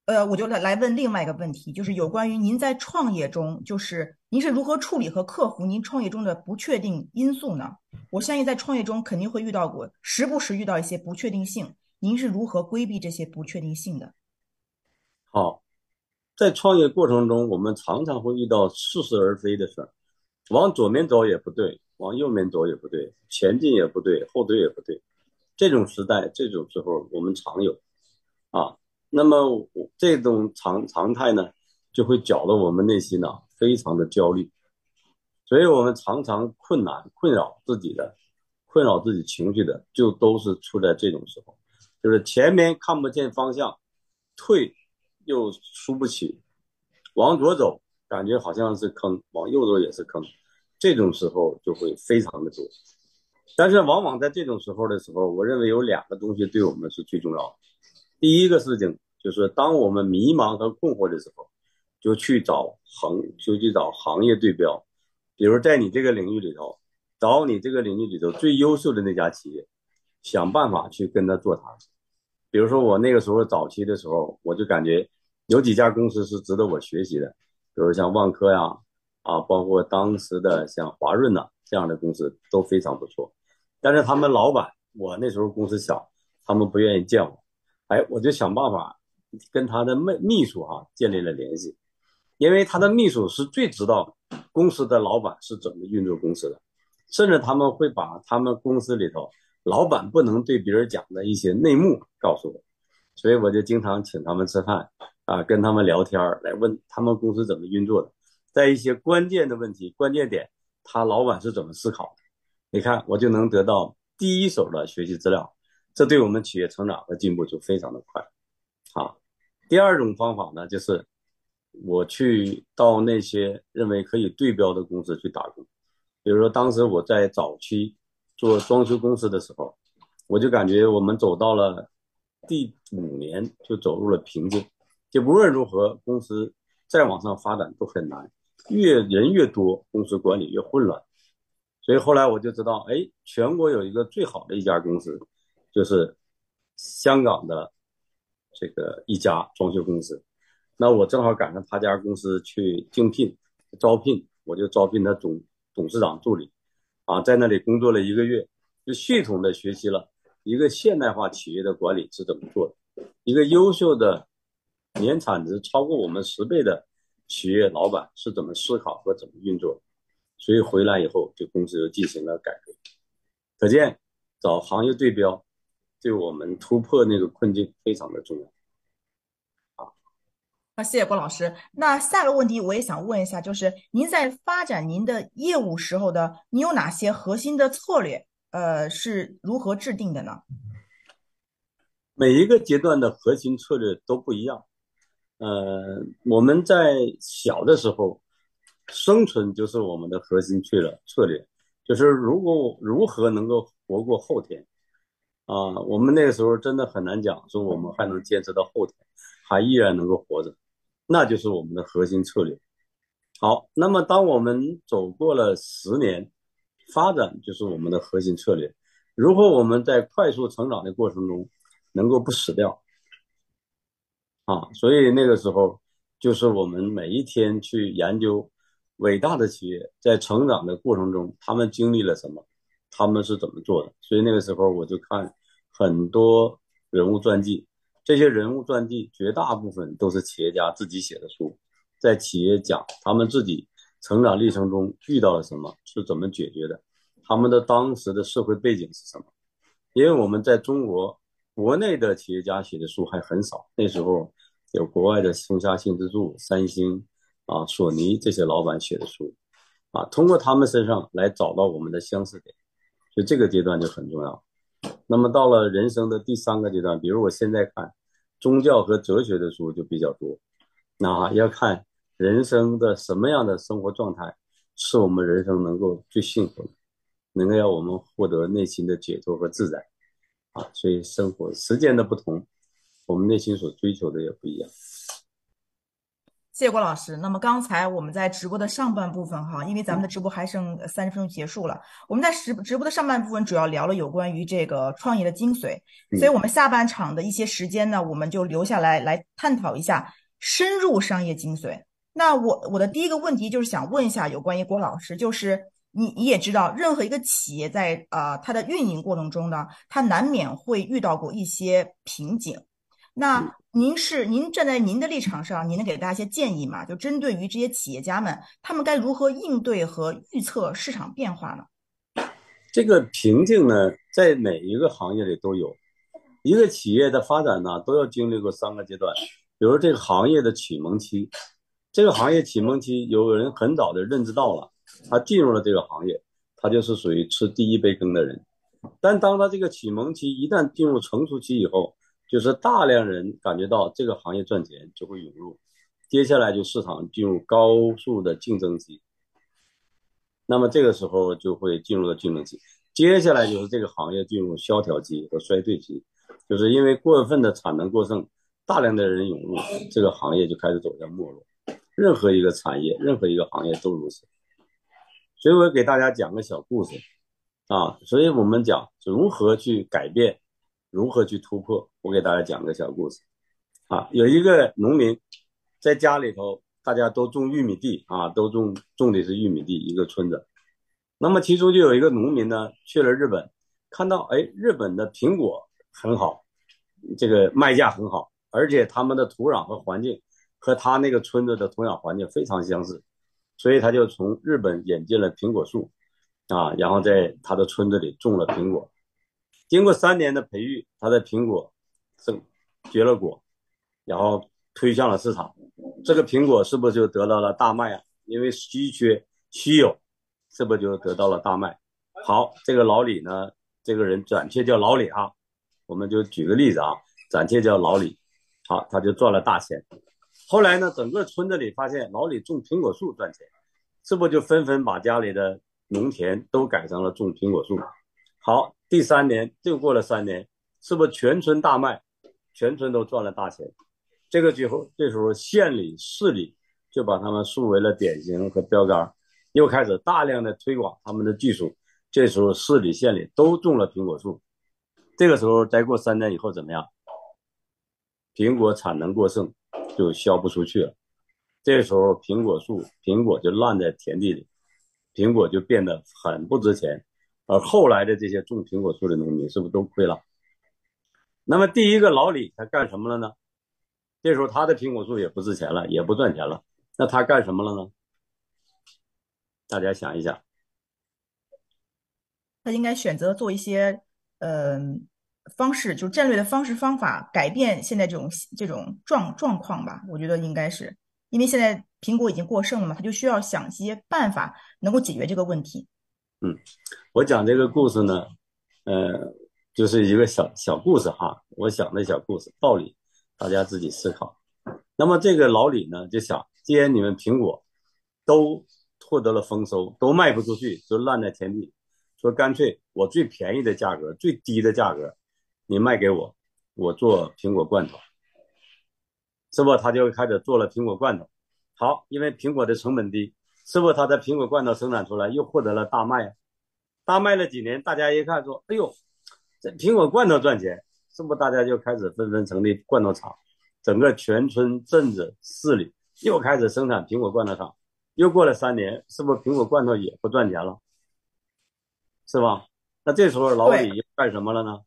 呃，我就来来问另外一个问题，就是有关于您在创业中，就是您是如何处理和克服您创业中的不确定因素呢？我相信在创业中肯定会遇到过，时不时遇到一些不确定性，您是如何规避这些不确定性的？好，在创业过程中，我们常常会遇到似是而非的事儿。往左面走也不对，往右面走也不对，前进也不对，后退也不对。这种时代，这种时候我们常有，啊，那么这种常常态呢，就会搅得我们内心呢非常的焦虑，所以我们常常困难困扰自己的，困扰自己情绪的，就都是处在这种时候，就是前面看不见方向，退又输不起，往左走。感觉好像是坑，往右走也是坑，这种时候就会非常的多。但是往往在这种时候的时候，我认为有两个东西对我们是最重要的。第一个事情就是，当我们迷茫和困惑的时候，就去找行，就去找行业对标。比如在你这个领域里头，找你这个领域里头最优秀的那家企业，想办法去跟他座谈。比如说我那个时候早期的时候，我就感觉有几家公司是值得我学习的。比如像万科呀，啊，包括当时的像华润呐这样的公司都非常不错，但是他们老板，我那时候公司小，他们不愿意见我，哎，我就想办法跟他的秘秘书哈建立了联系，因为他的秘书是最知道公司的老板是怎么运作公司的，甚至他们会把他们公司里头老板不能对别人讲的一些内幕告诉我，所以我就经常请他们吃饭。啊，跟他们聊天来问他们公司怎么运作的，在一些关键的问题、关键点，他老板是怎么思考的？你看，我就能得到第一手的学习资料，这对我们企业成长和进步就非常的快。好，第二种方法呢，就是我去到那些认为可以对标的公司去打工，比如说当时我在早期做装修公司的时候，我就感觉我们走到了第五年就走入了瓶颈。就无论如何，公司再往上发展都很难，越人越多，公司管理越混乱。所以后来我就知道，哎，全国有一个最好的一家公司，就是香港的这个一家装修公司。那我正好赶上他家公司去竞聘招聘，我就招聘他总董事长助理，啊，在那里工作了一个月，就系统的学习了一个现代化企业的管理是怎么做的，一个优秀的。年产值超过我们十倍的企业老板是怎么思考和怎么运作？所以回来以后，对公司又进行了改革。可见，找行业对标，对我们突破那个困境非常的重要。啊，谢谢郭老师。那下个问题我也想问一下，就是您在发展您的业务时候的，你有哪些核心的策略？呃，是如何制定的呢？每一个阶段的核心策略都不一样。呃，我们在小的时候，生存就是我们的核心策略策略，就是如果如何能够活过后天啊，我们那个时候真的很难讲，说我们还能坚持到后天，还依然能够活着。那就是我们的核心策略。好，那么当我们走过了十年，发展就是我们的核心策略。如果我们在快速成长的过程中能够不死掉，啊，所以那个时候就是我们每一天去研究伟大的企业在成长的过程中，他们经历了什么，他们是怎么做的。所以那个时候我就看很多人物传记。这些人物传记绝大部分都是企业家自己写的书，在企业讲他们自己成长历程中遇到了什么，是怎么解决的，他们的当时的社会背景是什么？因为我们在中国国内的企业家写的书还很少，那时候有国外的松下幸之助、三星啊、索尼这些老板写的书，啊，通过他们身上来找到我们的相似点，所以这个阶段就很重要。那么到了人生的第三个阶段，比如我现在看宗教和哲学的书就比较多，那要看人生的什么样的生活状态是我们人生能够最幸福的，能够让我们获得内心的解脱和自在啊。所以生活时间的不同，我们内心所追求的也不一样。谢谢郭老师。那么刚才我们在直播的上半部分哈，因为咱们的直播还剩三十分钟结束了，我们在直直播的上半部分主要聊了有关于这个创业的精髓，所以我们下半场的一些时间呢，我们就留下来来探讨一下深入商业精髓。那我我的第一个问题就是想问一下有关于郭老师，就是你你也知道，任何一个企业在呃它的运营过程中呢，它难免会遇到过一些瓶颈，那。您是您站在您的立场上，您能给大家一些建议吗？就针对于这些企业家们，他们该如何应对和预测市场变化呢？这个瓶颈呢，在每一个行业里都有。一个企业的发展呢，都要经历过三个阶段，比如这个行业的启蒙期。这个行业启蒙期，有人很早的认知到了，他进入了这个行业，他就是属于吃第一杯羹的人。但当他这个启蒙期一旦进入成熟期以后，就是大量人感觉到这个行业赚钱，就会涌入。接下来就市场进入高速的竞争期，那么这个时候就会进入了竞争期。接下来就是这个行业进入萧条期和衰退期，就是因为过分的产能过剩，大量的人涌入，这个行业就开始走向没落。任何一个产业，任何一个行业都如此。所以我给大家讲个小故事啊，所以我们讲如何去改变。如何去突破？我给大家讲个小故事，啊，有一个农民在家里头，大家都种玉米地啊，都种种的是玉米地，一个村子。那么其中就有一个农民呢，去了日本，看到哎，日本的苹果很好，这个卖价很好，而且他们的土壤和环境和他那个村子的土壤环境非常相似，所以他就从日本引进了苹果树，啊，然后在他的村子里种了苹果。经过三年的培育，他的苹果生结了果，然后推向了市场。这个苹果是不是就得到了大卖啊？因为稀缺稀有，是不是就得到了大卖？好，这个老李呢，这个人暂且叫老李啊，我们就举个例子啊，暂且叫老李。好，他就赚了大钱。后来呢，整个村子里发现老李种苹果树赚钱，是不是就纷纷把家里的农田都改成了种苹果树？好。第三年又过了三年，是不是全村大卖，全村都赚了大钱？这个时候，这时候县里、市里就把他们树为了典型和标杆，又开始大量的推广他们的技术。这时候，市里、县里都种了苹果树。这个时候，再过三年以后怎么样？苹果产能过剩，就销不出去了。这时候，苹果树苹果就烂在田地里，苹果就变得很不值钱。而后来的这些种苹果树的农民是不是都亏了？那么第一个老李他干什么了呢？这时候他的苹果树也不值钱了，也不赚钱了。那他干什么了呢？大家想一想，他应该选择做一些嗯方式，就战略的方式方法，改变现在这种这种状状况吧。我觉得应该是因为现在苹果已经过剩了嘛，他就需要想些办法能够解决这个问题。嗯，我讲这个故事呢，呃，就是一个小小故事哈。我讲的小故事道理，大家自己思考。那么这个老李呢，就想，既然你们苹果都获得了丰收，都卖不出去，就烂在田地。说干脆我最便宜的价格，最低的价格，你卖给我，我做苹果罐头，是不？他就开始做了苹果罐头。好，因为苹果的成本低，是不？他的苹果罐头生产出来，又获得了大卖。大卖了几年，大家一看说：“哎呦，这苹果罐头赚钱，是不是？”大家就开始纷纷成立罐头厂，整个全村镇子市里又开始生产苹果罐头厂。又过了三年，是不是？苹果罐头也不赚钱了。是吧？那这时候老李干什么了呢？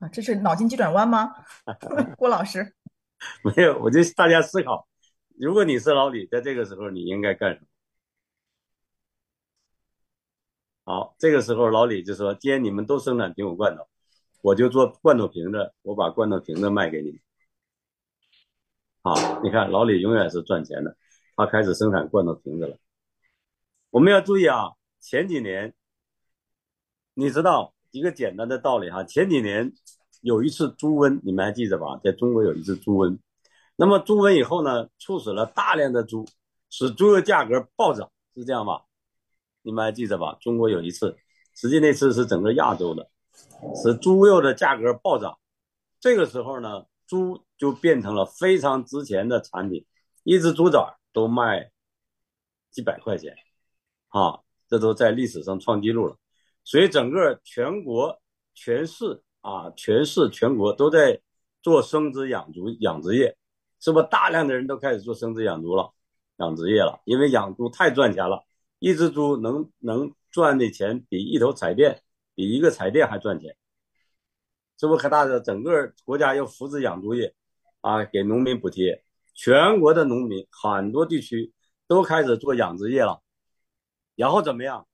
啊，这是脑筋急转弯吗？郭老师，没有，我就大家思考，如果你是老李，在这个时候你应该干什么？好，这个时候老李就说：“既然你们都生产苹果罐头，我就做罐头瓶子，我把罐头瓶子卖给你。”好，你看老李永远是赚钱的。他开始生产罐头瓶子了。我们要注意啊，前几年，你知道一个简单的道理哈，前几年有一次猪瘟，你们还记得吧？在中国有一次猪瘟，那么猪瘟以后呢，促使了大量的猪，使猪肉价格暴涨，是这样吧？你们还记得吧？中国有一次，实际那次是整个亚洲的，使猪肉的价格暴涨。这个时候呢，猪就变成了非常值钱的产品，一只猪崽。都卖几百块钱，啊，这都在历史上创纪录了。所以整个全国、全市啊，全市全国都在做生殖养猪养殖业，是不？大量的人都开始做生殖养猪了，养殖业了，因为养猪太赚钱了，一只猪能能赚的钱比一头彩电、比一个彩电还赚钱，是不？可大的整个国家要扶持养猪业，啊，给农民补贴。全国的农民很多地区都开始做养殖业了，然后怎么样？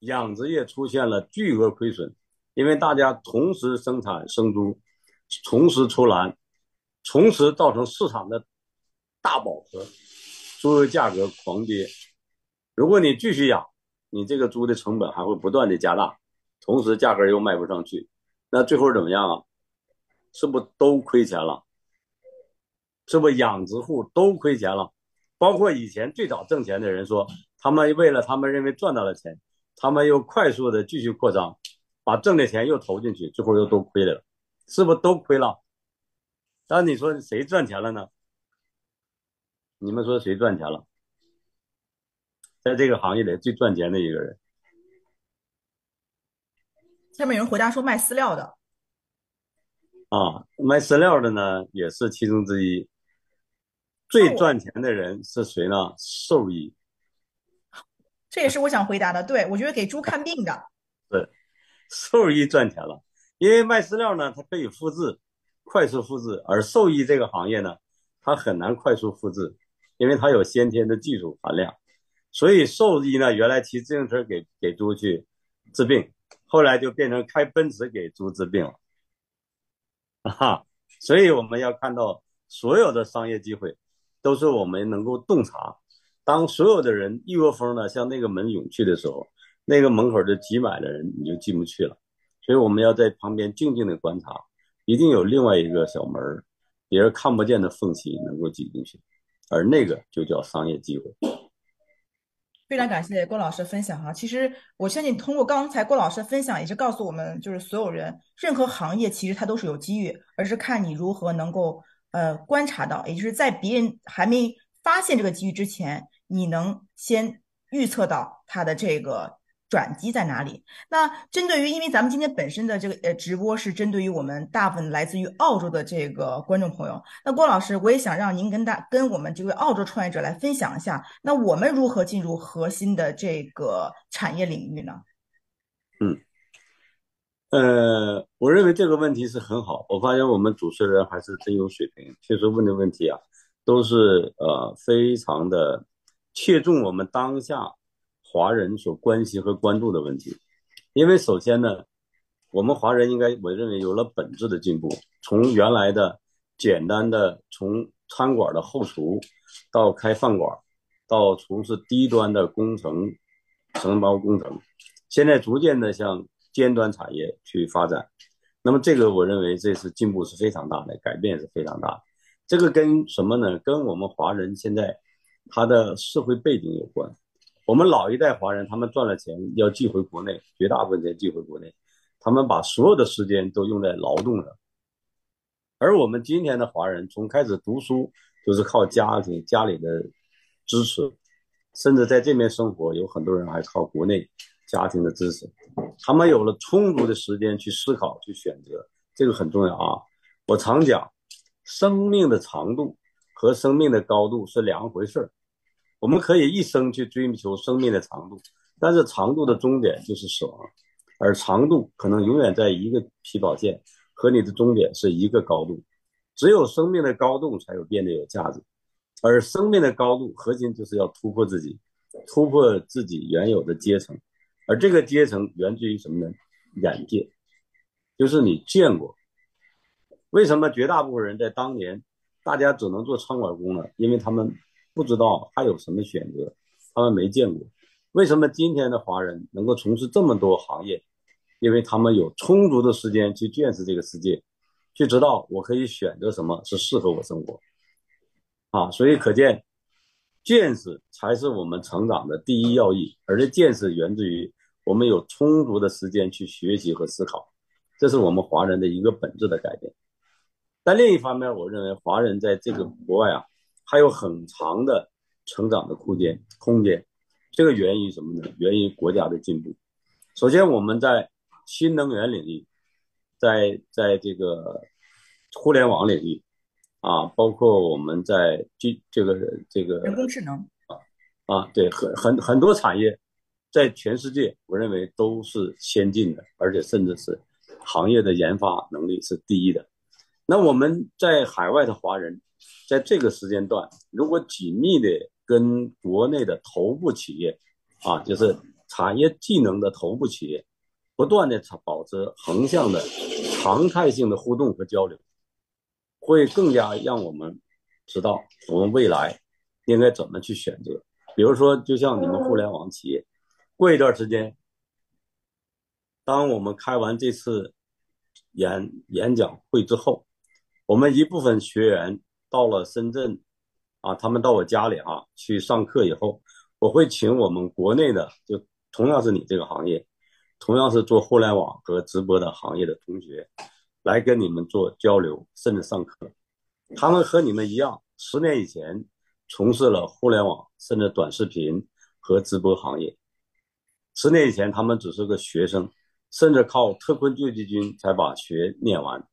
养殖业出现了巨额亏损，因为大家同时生产生猪，同时出栏，同时造成市场的大饱和，猪肉价格狂跌。如果你继续养，你这个猪的成本还会不断的加大，同时价格又卖不上去，那最后怎么样啊？是不都亏钱了？是不养殖户都亏钱了，包括以前最早挣钱的人说，他们为了他们认为赚到了钱，他们又快速的继续扩张，把挣的钱又投进去，最后又都亏了，是不是都亏了？那你说谁赚钱了呢？你们说谁赚钱了？在这个行业里最赚钱的一个人。下面有人回答说卖饲料的。啊，卖饲料的呢也是其中之一。最赚钱的人是谁呢？兽医，这也是我想回答的。对，我觉得给猪看病的，对，兽医赚钱了，因为卖饲料呢，它可以复制，快速复制，而兽医这个行业呢，它很难快速复制，因为它有先天的技术含量，所以兽医呢，原来骑自行车给给猪去治病，后来就变成开奔驰给猪治病了，哈，所以我们要看到所有的商业机会。都是我们能够洞察。当所有的人一窝蜂的向那个门涌去的时候，那个门口就挤满了人，你就进不去了。所以我们要在旁边静静的观察，一定有另外一个小门儿，别人看不见的缝隙能够挤进去，而那个就叫商业机会。非常感谢郭老师分享哈。其实我相信通过刚才郭老师的分享，也是告诉我们，就是所有人，任何行业其实它都是有机遇，而是看你如何能够。呃，观察到，也就是在别人还没发现这个机遇之前，你能先预测到它的这个转机在哪里？那针对于，因为咱们今天本身的这个呃直播是针对于我们大部分来自于澳洲的这个观众朋友，那郭老师，我也想让您跟大跟我们这位澳洲创业者来分享一下，那我们如何进入核心的这个产业领域呢？嗯。呃，我认为这个问题是很好。我发现我们主持人还是真有水平，确实问的问题啊，都是呃非常的切中我们当下华人所关心和关注的问题。因为首先呢，我们华人应该我认为有了本质的进步，从原来的简单的从餐馆的后厨到开饭馆，到从事低端的工程、承包工程，现在逐渐的向尖端产业去发展。那么这个我认为这是进步是非常大的，改变也是非常大。这个跟什么呢？跟我们华人现在他的社会背景有关。我们老一代华人，他们赚了钱要寄回国内，绝大部分钱寄回国内，他们把所有的时间都用在劳动上。而我们今天的华人，从开始读书就是靠家庭家里的支持，甚至在这边生活，有很多人还靠国内家庭的支持。他们有了充足的时间去思考、去选择，这个很重要啊！我常讲。生命的长度和生命的高度是两回事儿。我们可以一生去追求生命的长度，但是长度的终点就是死亡，而长度可能永远在一个起跑线，和你的终点是一个高度。只有生命的高度才有变得有价值，而生命的高度核心就是要突破自己，突破自己原有的阶层，而这个阶层源自于什么呢？眼界，就是你见过。为什么绝大部分人在当年，大家只能做餐馆工呢？因为他们不知道还有什么选择，他们没见过。为什么今天的华人能够从事这么多行业？因为他们有充足的时间去见识这个世界，去知道我可以选择什么是适合我生活。啊，所以可见，见识才是我们成长的第一要义，而这见识源自于我们有充足的时间去学习和思考，这是我们华人的一个本质的改变。但另一方面，我认为华人在这个国外啊，还有很长的成长的空间。空间，这个源于什么呢？源于国家的进步。首先，我们在新能源领域，在在这个互联网领域啊，包括我们在这这个这个人工智能啊啊，对，很很很多产业，在全世界，我认为都是先进的，而且甚至是行业的研发能力是第一的。那我们在海外的华人，在这个时间段，如果紧密的跟国内的头部企业，啊，就是产业技能的头部企业，不断的保持横向的、常态性的互动和交流，会更加让我们知道我们未来应该怎么去选择。比如说，就像你们互联网企业，过一段时间，当我们开完这次演演讲会之后。我们一部分学员到了深圳，啊，他们到我家里啊去上课以后，我会请我们国内的，就同样是你这个行业，同样是做互联网和直播的行业的同学，来跟你们做交流，甚至上课。他们和你们一样，十年以前从事了互联网甚至短视频和直播行业。十年以前，他们只是个学生，甚至靠特困救济金才把学念完。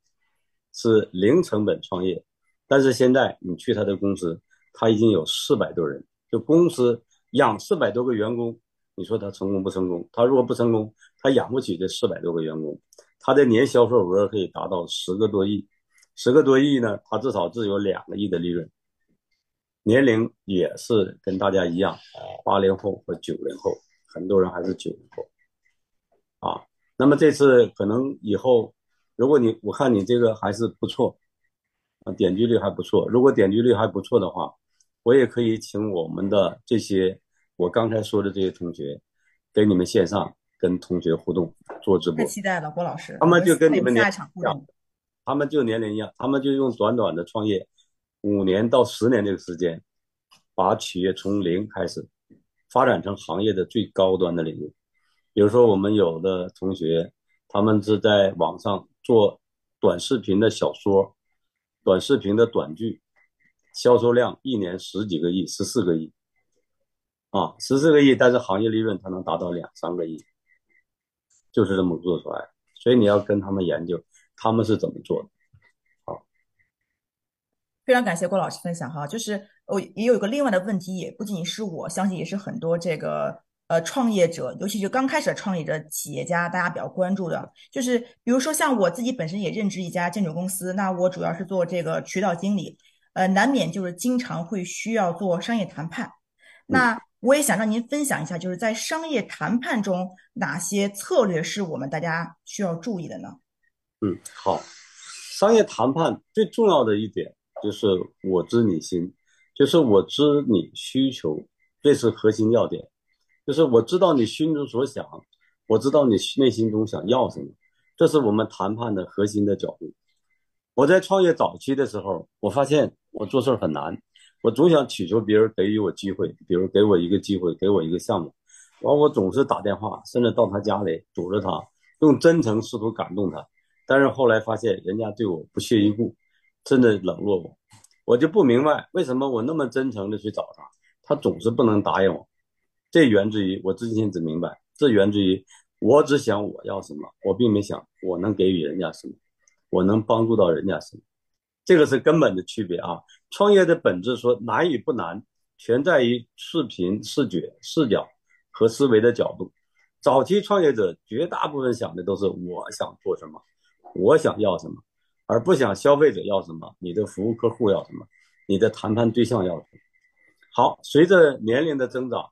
是零成本创业，但是现在你去他的公司，他已经有四百多人，就公司养四百多个员工，你说他成功不成功？他如果不成功，他养不起这四百多个员工，他的年销售额可以达到十个多亿，十个多亿呢，他至少自有两个亿的利润。年龄也是跟大家一样，八零后和九零后，很多人还是九零后，啊，那么这次可能以后。如果你我看你这个还是不错，啊，点击率还不错。如果点击率还不错的话，我也可以请我们的这些我刚才说的这些同学，给你们线上跟同学互动做直播。太期待了，郭老师。他们就跟你们年龄一样，他们就年龄一样，他们就用短短的创业五年到十年这个时间，把企业从零开始发展成行业的最高端的领域。比如说，我们有的同学，他们是在网上。做短视频的小说，短视频的短剧，销售量一年十几个亿，十四个亿，啊，十四个亿，但是行业利润它能达到两三个亿，就是这么做出来。所以你要跟他们研究，他们是怎么做的。好，非常感谢郭老师分享哈，就是我也有一个另外的问题，也不仅仅是我相信，也是很多这个。呃，创业者，尤其是刚开始的创业者、企业家，大家比较关注的，就是比如说像我自己本身也任职一家建筑公司，那我主要是做这个渠道经理，呃，难免就是经常会需要做商业谈判。那我也想让您分享一下，就是在商业谈判中哪些策略是我们大家需要注意的呢？嗯，好，商业谈判最重要的一点就是我知你心，就是我知你需求，这是核心要点。就是我知道你心中所想，我知道你内心中想要什么，这是我们谈判的核心的角度。我在创业早期的时候，我发现我做事很难，我总想祈求别人给予我机会，比如给我一个机会，给我一个项目，完我总是打电话，甚至到他家里堵着他，用真诚试图感动他。但是后来发现人家对我不屑一顾，甚至冷落我，我就不明白为什么我那么真诚的去找他，他总是不能答应我。这源自于我之前只明白，这源自于我只想我要什么，我并没想我能给予人家什么，我能帮助到人家什么，这个是根本的区别啊！创业的本质说难与不难，全在于视频、视觉、视角和思维的角度。早期创业者绝大部分想的都是我想做什么，我想要什么，而不想消费者要什么，你的服务客户要什么，你的谈判对象要什么。好，随着年龄的增长。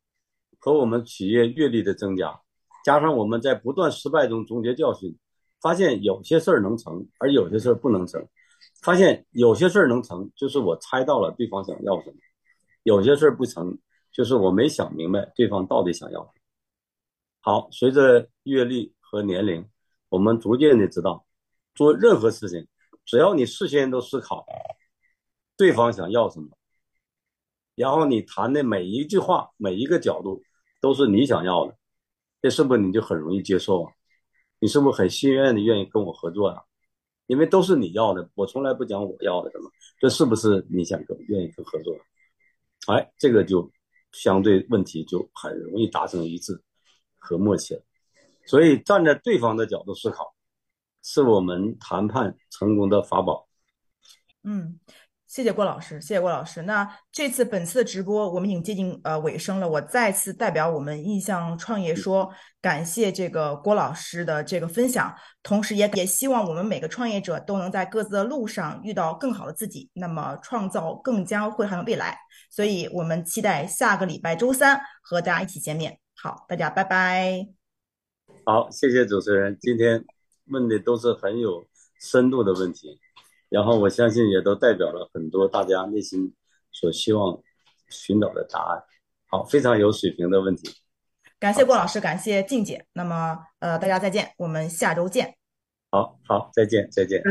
和我们企业阅历的增加，加上我们在不断失败中总结教训，发现有些事儿能成，而有些事儿不能成。发现有些事儿能成，就是我猜到了对方想要什么；有些事儿不成，就是我没想明白对方到底想要什么。好，随着阅历和年龄，我们逐渐的知道，做任何事情，只要你事先都思考对方想要什么，然后你谈的每一句话、每一个角度。都是你想要的，这是不是你就很容易接受啊？你是不是很心愿的愿意跟我合作呀？因为都是你要的，我从来不讲我要的什么，这是不是你想跟愿意跟合作？哎，这个就相对问题就很容易达成一致和默契了。所以站在对方的角度思考，是我们谈判成功的法宝。嗯。谢谢郭老师，谢谢郭老师。那这次本次的直播我们已经接近呃尾声了，我再次代表我们印象创业说感谢这个郭老师的这个分享，同时也也希望我们每个创业者都能在各自的路上遇到更好的自己，那么创造更加辉煌的未来。所以我们期待下个礼拜周三和大家一起见面。好，大家拜拜。好，谢谢主持人，今天问的都是很有深度的问题。然后我相信也都代表了很多大家内心所希望寻找的答案。好，非常有水平的问题。感谢郭老师，感谢静姐。那么，呃，大家再见，我们下周见。好好，再见，再见。